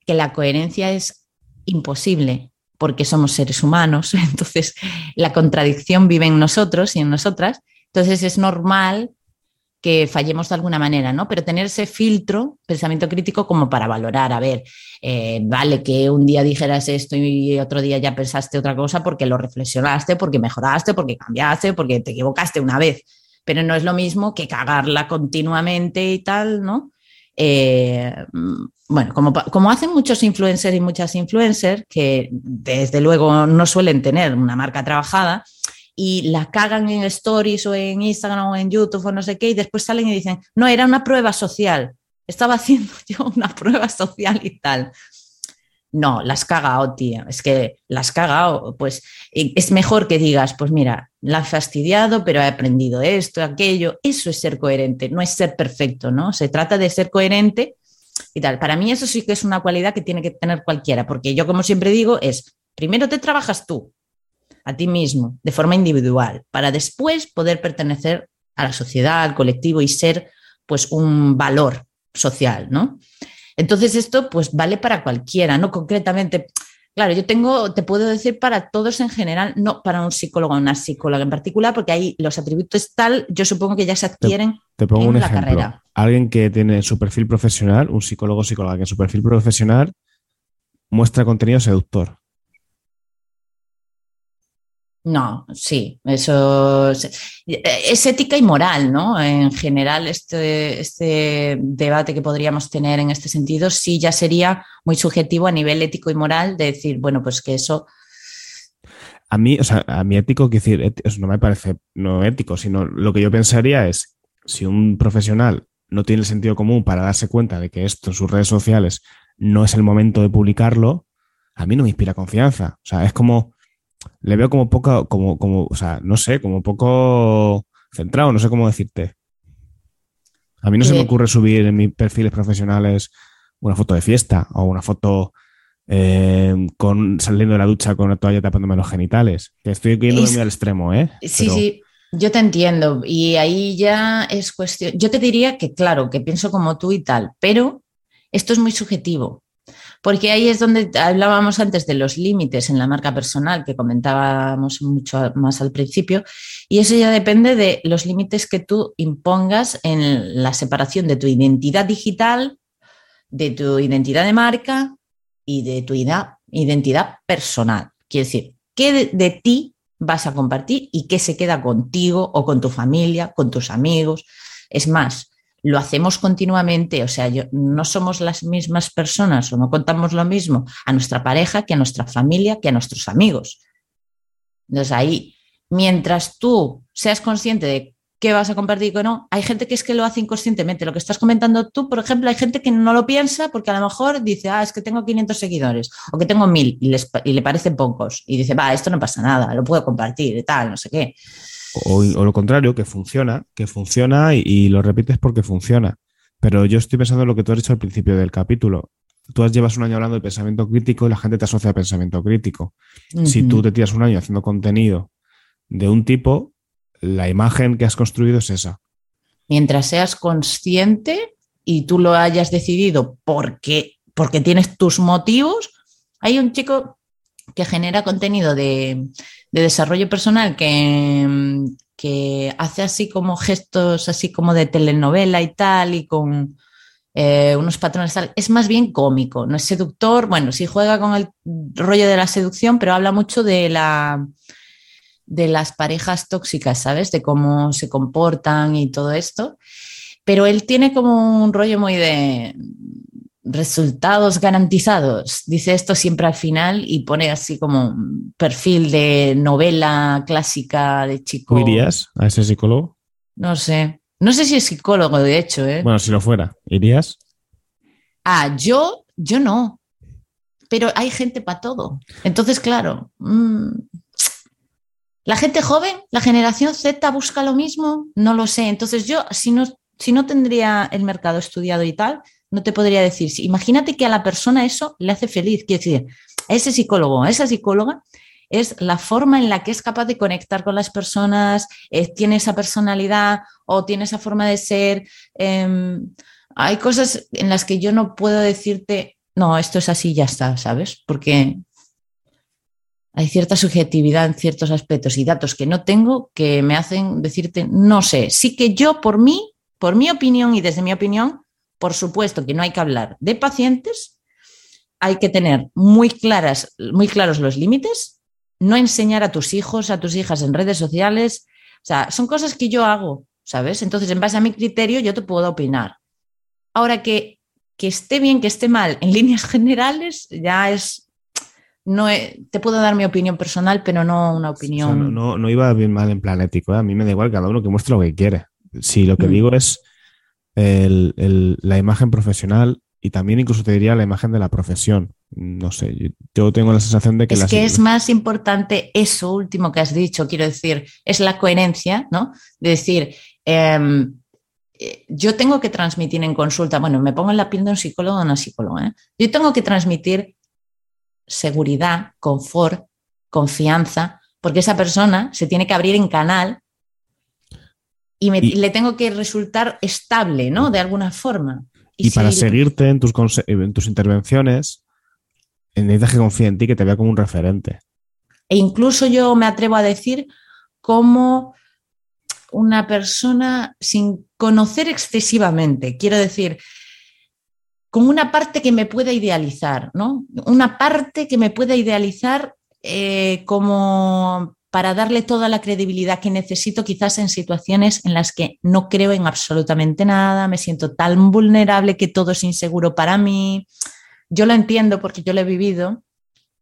que la coherencia es imposible porque somos seres humanos, entonces la contradicción vive en nosotros y en nosotras, entonces es normal que fallemos de alguna manera, ¿no? Pero tener ese filtro, pensamiento crítico, como para valorar, a ver, eh, vale que un día dijeras esto y otro día ya pensaste otra cosa porque lo reflexionaste, porque mejoraste, porque cambiaste, porque te equivocaste una vez, pero no es lo mismo que cagarla continuamente y tal, ¿no? Eh, bueno, como, como, hacen muchos influencers y muchas influencers que desde luego no suelen tener una marca trabajada, y la cagan en stories o en Instagram o en YouTube o no sé qué, y después salen y dicen, no, era una prueba social, estaba haciendo yo una prueba social y tal. no, las cagado, tía, es que las cagado, pues es mejor que digas, pues mira, la he fastidiado, pero he aprendido esto, aquello, eso es ser coherente, no es ser perfecto, ¿no? Se trata de ser coherente y tal. Para mí eso sí que es una cualidad que tiene que tener cualquiera, porque yo como siempre digo es, primero te trabajas tú, a ti mismo, de forma individual, para después poder pertenecer a la sociedad, al colectivo y ser pues un valor social, ¿no? Entonces esto pues vale para cualquiera, no concretamente. Claro, yo tengo, te puedo decir para todos en general, no para un psicólogo o una psicóloga en particular, porque ahí los atributos tal, yo supongo que ya se adquieren te, pongo en un la ejemplo. carrera. Alguien que tiene su perfil profesional, un psicólogo o psicóloga que en su perfil profesional muestra contenido seductor. No, sí, eso es, es ética y moral, ¿no? En general, este, este debate que podríamos tener en este sentido sí ya sería muy subjetivo a nivel ético y moral de decir, bueno, pues que eso A mí, o sea, a mí ético, quiero decir, eso no me parece no ético, sino lo que yo pensaría es, si un profesional no tiene el sentido común para darse cuenta de que esto en sus redes sociales no es el momento de publicarlo, a mí no me inspira confianza. O sea, es como, le veo como poco, como, como, o sea, no sé, como poco centrado, no sé cómo decirte. A mí no se me Eh. ocurre subir en mis perfiles profesionales una foto de fiesta o una foto eh, con saliendo de la ducha con una toalla tapándome los genitales. Que estoy yendo Es- al extremo, ¿eh? Sí, Pero- sí, yo te entiendo. Y ahí ya es cuestión. Yo te diría que, claro, que pienso como tú y tal, pero esto es muy subjetivo. Porque ahí es donde hablábamos antes de los límites en la marca personal, que comentábamos mucho más al principio, y eso ya depende de los límites que tú impongas en la separación de tu identidad digital, de tu identidad de marca y de tu ida- identidad personal. Quiere decir, ¿qué de, de ti vas a compartir y qué se queda contigo o con tu familia, con tus amigos? Es más, lo hacemos continuamente, o sea, yo, no somos las mismas personas o no contamos lo mismo a nuestra pareja que a nuestra familia, que a nuestros amigos. Entonces ahí, mientras tú seas consciente de qué vas a compartir y qué no, hay gente que es que lo hace inconscientemente. Lo que estás comentando tú, por ejemplo, hay gente que no lo piensa porque a lo mejor dice, ah, es que tengo 500 seguidores o que tengo 1000 y, les, y le parecen pocos y dice, va, esto no pasa nada, lo puedo compartir y tal, no sé qué. O, o lo contrario, que funciona, que funciona y, y lo repites porque funciona. Pero yo estoy pensando en lo que tú has dicho al principio del capítulo. Tú has- llevas un año hablando de pensamiento crítico y la gente te asocia a pensamiento crítico. Si tú te tiras un año haciendo contenido de un tipo, la imagen que has construido es esa. mientras seas consciente y tú lo hayas decidido porque, porque tienes tus motivos, hay un chico que genera contenido de, de desarrollo personal que, que hace así como gestos así como de telenovela y tal y con eh, unos patrones tal. Es más bien cómico, no es seductor. Bueno, sí juega con el rollo de la seducción, pero habla mucho de la de las parejas tóxicas, ¿sabes? De cómo se comportan y todo esto. Pero él tiene como un rollo muy de resultados garantizados. Dice esto siempre al final y pone así como un perfil de novela clásica de chico. ¿Tú irías a ese psicólogo? No sé. No sé si es psicólogo, de hecho, ¿eh? Bueno, si lo fuera, ¿irías? Ah, yo, yo no. Pero hay gente para todo. Entonces, claro. mmm, la gente joven, la generación Z busca lo mismo, no lo sé. Entonces yo, si no, si no tendría el mercado estudiado y tal, no te podría decir. Imagínate que a la persona eso le hace feliz. Quiero decir, ese psicólogo, esa psicóloga, es la forma en la que es capaz de conectar con las personas, eh, tiene esa personalidad o tiene esa forma de ser. Eh, hay cosas en las que yo no puedo decirte, no, esto es así, ya está, ¿sabes? Porque hay cierta subjetividad en ciertos aspectos y datos que no tengo que me hacen decirte, no sé, sí que yo por mí, por mi opinión y desde mi opinión, por supuesto que no hay que hablar de pacientes, hay que tener muy claras, muy claros los límites, no enseñar a tus hijos, a tus hijas en redes sociales, o sea, son cosas que yo hago, ¿sabes? Entonces, en base a mi criterio, yo te puedo opinar. Ahora que, que esté bien, que esté mal, en líneas generales, ya es no he, te puedo dar mi opinión personal, pero no una opinión. O sea, no, no, no, iba bien mal en plan ético. ¿eh? A mí me da igual cada uno que muestre lo que quiere. Si lo que mm. digo es el, el, la imagen profesional y también incluso te diría la imagen de la profesión. No sé, yo, tengo la sensación de que... Es que es más importante eso último que has dicho, quiero decir, es la coherencia, ¿no? De decir, em, eh, yo tengo que transmitir en consulta, bueno, me pongo en la piel de un psicólogo o una psicóloga, ¿eh? yo tengo que transmitir seguridad, confort, confianza, porque esa persona se tiene que abrir en canal y, le tengo que resultar estable, ¿no? De alguna forma. Y, para seguirte en tus, en tus intervenciones, necesitas que confíe en ti, que te vea como un referente. E incluso yo me atrevo a decir como una persona sin conocer excesivamente, quiero decir, con una parte que me pueda idealizar, ¿no? Una parte que me pueda idealizar eh, como para darle toda la credibilidad que necesito quizás en situaciones en las que no creo en absolutamente nada, me siento tan vulnerable que todo es inseguro para mí. Yo lo entiendo porque yo lo he vivido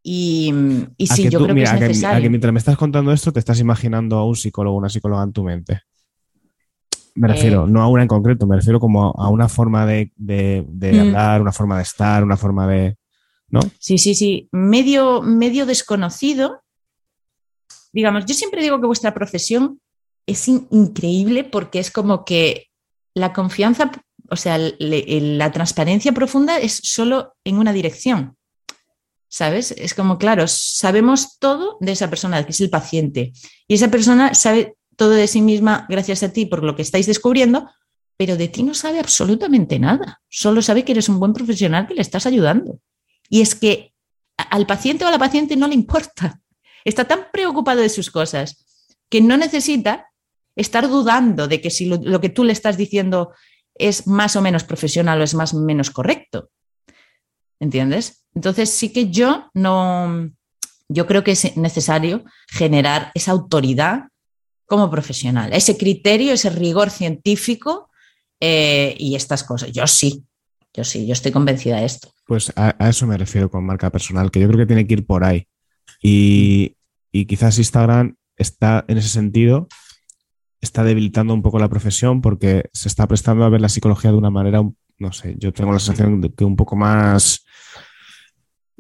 y, sí, yo creo que es necesario. A que, mientras me estás contando esto te estás imaginando a un psicólogo o una psicóloga en tu mente. Me eh, refiero, no a una en concreto, me refiero como a una forma de, mm. hablar, una forma de estar, una forma de... ¿No? Sí, sí, sí. Medio, medio desconocido, digamos, yo siempre digo que vuestra profesión es increíble porque es como que la confianza, o sea, la transparencia profunda es solo en una dirección. ¿Sabes? Es como, claro, sabemos todo de esa persona, que es el paciente. Y esa persona sabe todo de sí misma gracias a ti por lo que estáis descubriendo, pero de ti no sabe absolutamente nada. Solo sabe que eres un buen profesional que le estás ayudando. Y es que al paciente o a la paciente no le importa está tan preocupado de sus cosas que no necesita estar dudando de que si lo, que tú le estás diciendo es más o menos profesional o es más o menos correcto. ¿Entiendes? Entonces sí que yo no, yo creo que es necesario generar esa autoridad como profesional, ese criterio, ese rigor científico eh, y estas cosas. Yo sí, yo sí, yo estoy convencida de esto. Pues a, eso me refiero con marca personal, que yo creo que tiene que ir por ahí. Y, quizás Instagram está en ese sentido, está debilitando un poco la profesión porque se está prestando a ver la psicología de una manera, no sé, yo tengo la sensación de que un poco más,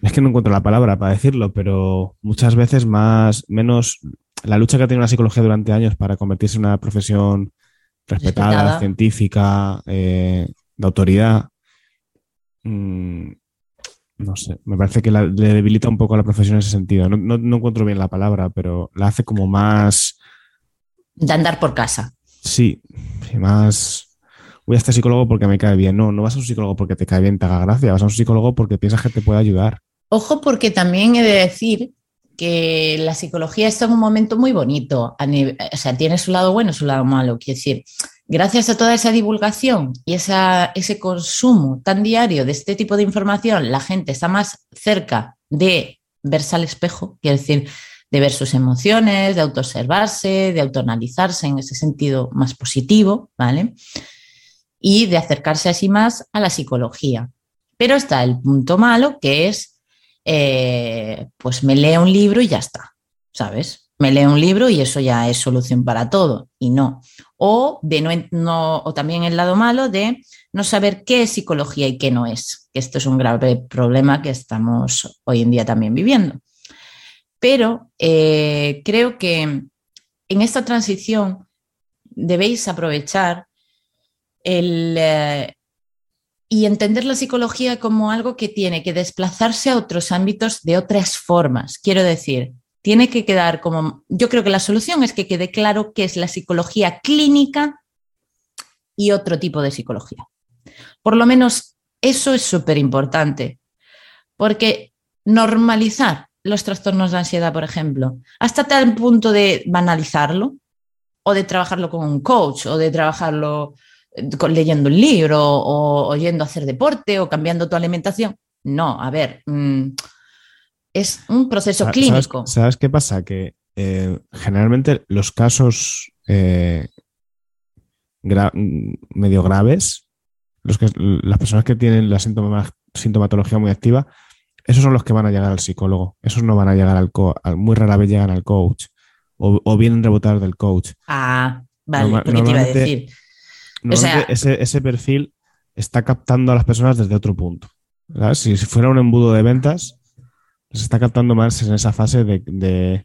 es que no encuentro la palabra para decirlo, pero muchas veces más, menos, la lucha que ha tenido la psicología durante años para convertirse en una profesión respetada, científica, eh, de autoridad, mm, no sé, me parece que le debilita un poco a la profesión en ese sentido. No, encuentro bien la palabra, pero la hace como más... De andar por casa. Sí, más... Voy a este psicólogo porque me cae bien. No, no vas a un psicólogo porque te cae bien, te haga gracia. Vas a un psicólogo porque piensas que te puede ayudar. Ojo, porque también he de decir que la psicología está en un momento muy bonito. o sea, tiene su lado bueno y su lado malo. Quiero decir, gracias a toda esa divulgación y ese consumo tan diario de este tipo de información, la gente está más cerca de verse al espejo, quiero decir, de ver sus emociones, de autoobservarse, de autoanalizarse en ese sentido más positivo, ¿vale? Y de acercarse así más a la psicología. Pero está el punto malo que es, eh, pues me leo un libro y ya está, ¿sabes? Me leo un libro y eso ya es solución para todo. Y no o, de no, o también el lado malo de no saber qué es psicología y qué no es, esto es un grave problema que estamos hoy en día también viviendo. Pero eh, creo que en esta transición debéis aprovechar el, eh, y entender la psicología como algo que tiene que desplazarse a otros ámbitos de otras formas. Quiero decir, tiene que quedar como, yo creo que la solución es que quede claro qué es la psicología clínica y otro tipo de psicología. Por lo menos eso es súper importante, porque normalizar los trastornos de ansiedad, por ejemplo, hasta tal punto de banalizarlo o de trabajarlo con un coach o de trabajarlo eh, leyendo un libro o, oyendo a hacer deporte o cambiando tu alimentación. No, a ver, mm, es un proceso clínico. ¿Sabes, qué pasa? Que eh, generalmente los casos eh, medio graves, los que, las personas que tienen la sintomatología muy activa, esos son los que van a llegar al psicólogo. Esos no van a llegar al coach. Muy rara vez llegan al coach. O, vienen rebotados del coach. Ah, vale, porque te iba a decir. ese, perfil está captando a las personas desde otro punto. Si, fuera un embudo de ventas, se está captando más en esa fase de,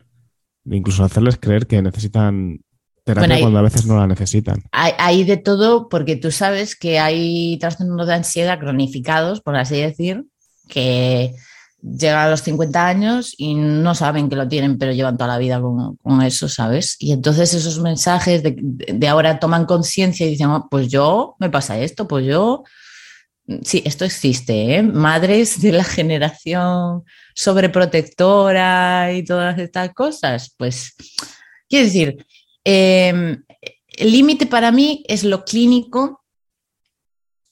incluso hacerles creer que necesitan terapia cuando a veces no la necesitan. Hay, de todo porque tú sabes que hay trastornos de ansiedad cronificados, por así decir, que llegan a los 50 años y no saben que lo tienen, pero llevan toda la vida con, eso, ¿sabes? Y entonces esos mensajes de, ahora toman conciencia y dicen, oh, pues yo me pasa esto, pues yo... Sí, esto existe, ¿eh? Madres de la generación sobreprotectora y todas estas cosas, pues, quiero decir, em, el límite para mí es lo clínico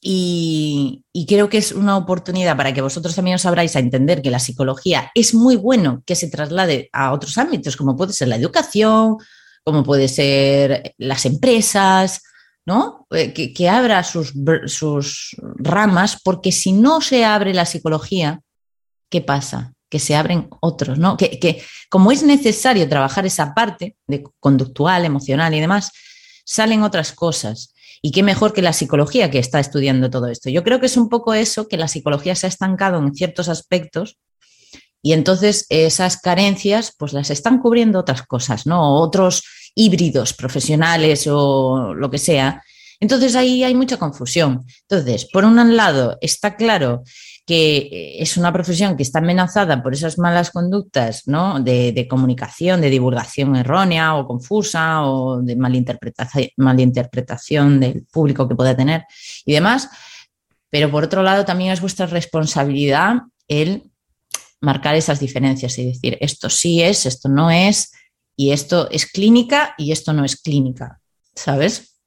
y, creo que es una oportunidad para que vosotros también os abráis a entender que la psicología es muy bueno que se traslade a otros ámbitos, como puede ser la educación, como puede ser las empresas, ¿no? Eh, que, abra sus, sus, ramas, porque si no se abre la psicología, ¿qué pasa? Que se abren otros, ¿no? Que, que como es necesario trabajar esa parte de conductual, emocional y demás, salen otras cosas. Y qué mejor que la psicología que está estudiando todo esto. Yo creo que es un poco eso, que la psicología se ha estancado en ciertos aspectos y entonces esas carencias pues las están cubriendo otras cosas, ¿no? Otros híbridos profesionales o lo que sea. Entonces ahí hay mucha confusión. Entonces, por un lado, está claro que eh, es una profesión que está amenazada por esas malas conductas ¿no? de, comunicación, de divulgación errónea o confusa o de malinterpretación, malinterpretación del público que pueda tener y demás. Pero por otro lado, también es vuestra responsabilidad el marcar esas diferencias y decir, esto sí es, esto no es, y esto es clínica y esto no es clínica, ¿sabes?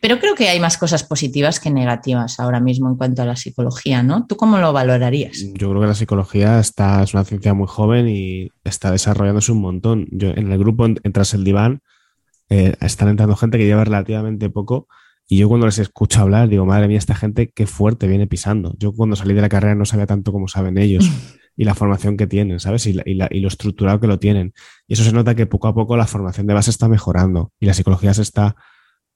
Pero creo que hay más cosas positivas que negativas ahora mismo en cuanto a la psicología, ¿no? ¿Tú cómo lo valorarías? Yo creo que la psicología está, es una ciencia muy joven y está desarrollándose un montón. Yo, en el grupo Entras el Diván eh, están entrando gente que lleva relativamente poco y yo cuando les escucho hablar digo, madre mía, esta gente qué fuerte viene pisando. Yo cuando salí de la carrera no sabía tanto como saben ellos y la formación que tienen, ¿sabes? Y, lo estructurado que lo tienen. Y eso se nota que poco a poco la formación de base está mejorando y la psicología se está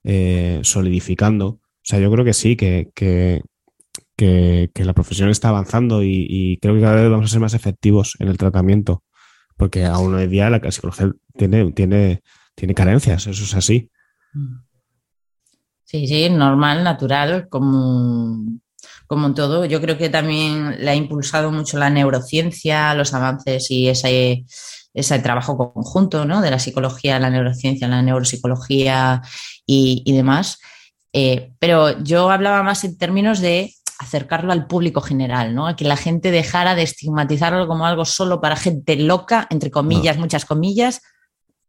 eh, solidificando. O sea, yo creo que sí, que, que, la profesión está avanzando y, creo que cada vez vamos a ser más efectivos en el tratamiento, porque aún hoy día la psicología tiene, tiene, tiene carencias, eso es así. Sí, sí, normal, natural, como, como todo. Yo creo que también le ha impulsado mucho la neurociencia, los avances y ese, ese trabajo conjunto ¿no? de la psicología, la neurociencia, la neuropsicología y, demás. Eh, pero yo hablaba más en términos de acercarlo al público general, ¿no? A que la gente dejara de estigmatizarlo como algo solo para gente loca, entre comillas, muchas comillas.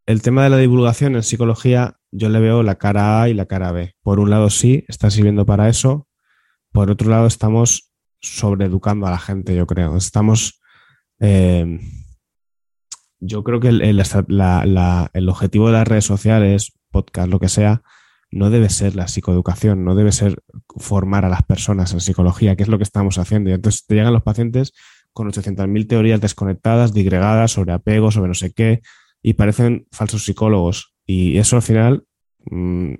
El tema de la divulgación en psicología, yo le veo la cara A y la cara B. Por un lado, sí, está sirviendo para eso. Por otro lado, estamos sobreeducando a la gente, yo creo. Estamos. Eh, yo creo que el objetivo de las redes sociales, podcast, lo que sea, no debe ser la psicoeducación, no debe ser formar a las personas en psicología, que es lo que estamos haciendo. Y entonces te llegan los pacientes con 800.000 teorías desconectadas, digregadas, sobre apego, sobre no sé qué, y parecen falsos psicólogos. Y eso al final mm,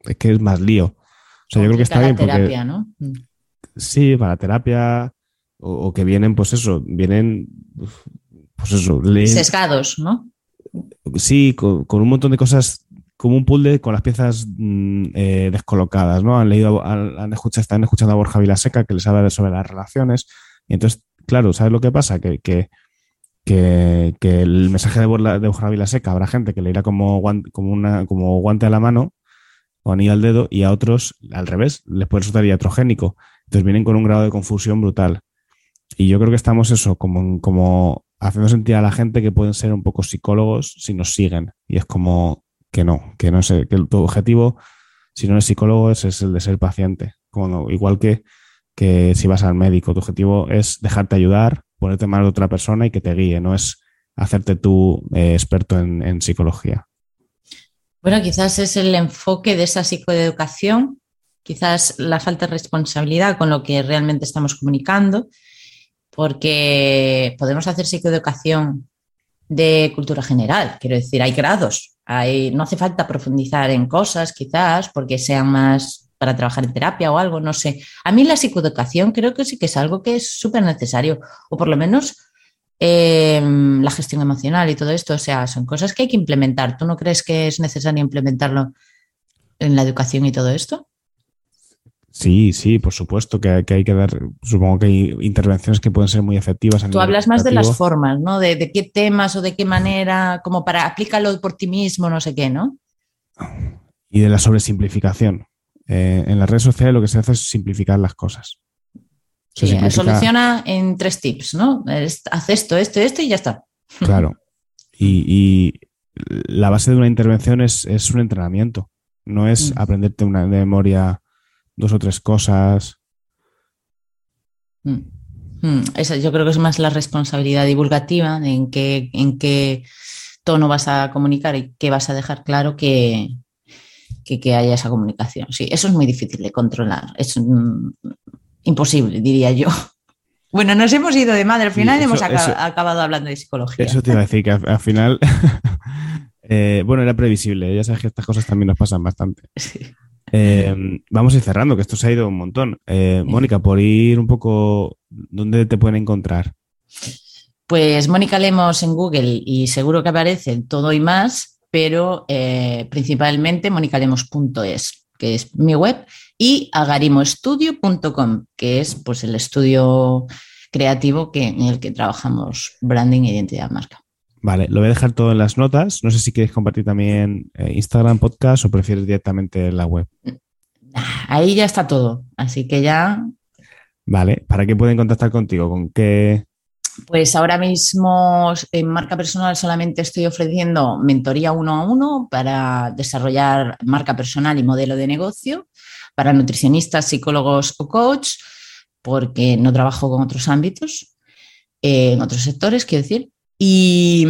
es que es más lío. Sea, yo creo que está bien terapia, ¿no? Mm. Sí, para terapia, o, o, que vienen, pues eso, vienen, pues eso, sesgados, ¿no? Sí, con, un montón de cosas como un puzzle con las piezas mm, eh, descolocadas, ¿no? Han leído, han, escuchado, están escuchando a Borja Vilaseca que les habla sobre las relaciones. Y entonces, claro, ¿sabes lo que pasa? Que, que, el mensaje de, Borja Vilaseca habrá gente que le irá como, como, una, como guante a la mano o anillo al dedo y a otros, al revés, les puede resultar iatrogénico. Entonces vienen con un grado de confusión brutal. Y yo creo que estamos eso, como, haciendo sentir a la gente que pueden ser un poco psicólogos si nos siguen. Y es como, que no, que no sé, que tu objetivo, si no eres psicólogo, es, el de ser paciente. Como igual que, que si vas al médico, tu objetivo es dejarte ayudar, ponerte en manos de otra persona y que te guíe, no es hacerte tú eh, experto en, psicología. Bueno, quizás es el enfoque de esa psicoeducación, quizás la falta de responsabilidad con lo que realmente estamos comunicando, porque podemos hacer psicoeducación de cultura general, quiero decir, hay grados, no hace falta profundizar en cosas quizás porque sean más para trabajar en terapia o algo, no sé. A mí la psicoeducación creo que sí que es algo que es súper necesario, o por lo menos eh, la gestión emocional y todo esto, o sea, son cosas que hay que implementar. ¿Tú no crees que es necesario implementarlo en la educación y todo esto? Sí, sí, por supuesto que, hay que dar, supongo que hay intervenciones que pueden ser muy efectivas. Tú hablas más de las formas, ¿no? De, de, qué temas o de qué manera, como para aplícalo por ti mismo, no sé qué, ¿no? Y de la sobresimplificación. Eh, en las redes sociales lo que se hace es simplificar las cosas. Sí, soluciona en tres tips, ¿no? Haz esto, esto, esto y ya está. Claro. Y, la base de una intervención es, un entrenamiento. No es mm. aprenderte una, de memoria dos o tres cosas. Mm. Mm. yo creo que es más la responsabilidad divulgativa en qué, en qué tono vas a comunicar y qué vas a dejar claro que, que, haya esa comunicación. Sí, eso es muy difícil de controlar. Es imposible, diría yo. Bueno, nos hemos ido de madre. Al final hemos acabado hablando de psicología. Eso te iba a decir, que al, final, eh, bueno, era previsible. Ya sabes que estas cosas también nos pasan bastante. Eh, vamos a ir cerrando, que esto se ha ido un montón. Eh, Mónica, por ir un poco, ¿dónde te pueden encontrar? Pues Mónica Lemos en Google y seguro que aparece todo y más pero principalmente monicalemos.es, que es mi web, y agarimoestudio.com, que es pues, el estudio creativo que, en el que trabajamos branding e identidad de marca. Vale, lo voy a dejar todo en las notas. No sé si quieres compartir también eh, Instagram, podcast o prefieres directamente la web. Ahí ya está todo, así que ya. Vale, ¿para qué pueden contactar contigo? ¿Con qué pues ahora mismo en marca personal solamente estoy ofreciendo mentoría uno a uno para desarrollar marca personal y modelo de negocio para nutricionistas, psicólogos o coach, porque no trabajo con otros ámbitos, eh, en otros sectores, quiero decir. Y,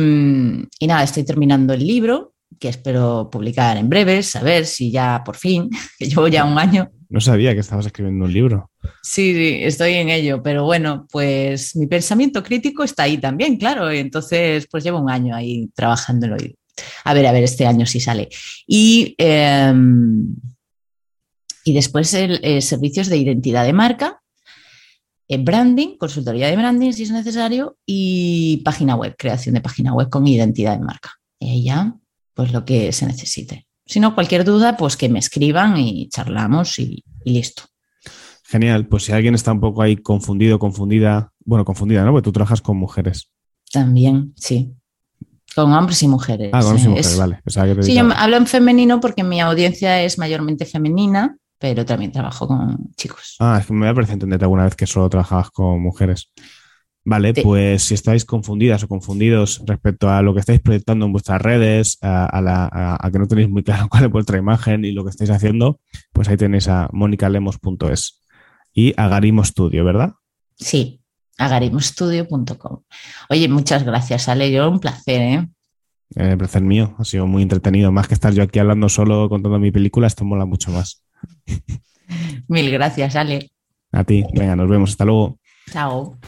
y, nada, estoy terminando el libro que espero publicar en breves, a ver si ya por fin, que llevo ya un año, no sabía que estabas escribiendo un libro. Sí, sí, estoy en ello, pero bueno, pues mi pensamiento crítico está ahí también, claro. Entonces, pues llevo un año ahí trabajándolo. A ver, a ver, este año sí sale. Y, em, y después el, eh, servicios de identidad de marca, eh, branding, consultoría de branding si es necesario, y página web, creación de página web con identidad de marca. Y ya, pues lo que se necesite. Si no, cualquier duda, pues que me escriban y charlamos y, listo. Genial, pues si alguien está un poco ahí confundido, confundida, bueno, confundida, ¿no? Porque tú trabajas con mujeres. También, sí. Con hombres y mujeres. Ah, con hombres y mujeres, vale. sí, yo hablo en femenino porque mi audiencia es mayormente femenina, pero también trabajo con chicos. Ah, es que me parecido entenderte alguna vez que solo trabajabas con mujeres. Vale, pues si estáis confundidas o confundidos respecto a lo que estáis proyectando en vuestras redes, a, que no tenéis muy claro cuál es vuestra imagen y lo que estáis haciendo, pues ahí tenéis a monicalemos.es y a Garimo Studio, ¿verdad? Sí, agarimostudio.com. Oye, muchas gracias, Ale. Yo un placer, ¿eh? El placer mío, ha sido muy entretenido. Más que estar yo aquí hablando solo contando mi película, esto mola mucho más. Mil gracias, Ale. A ti, venga, nos vemos. Hasta luego. Chao.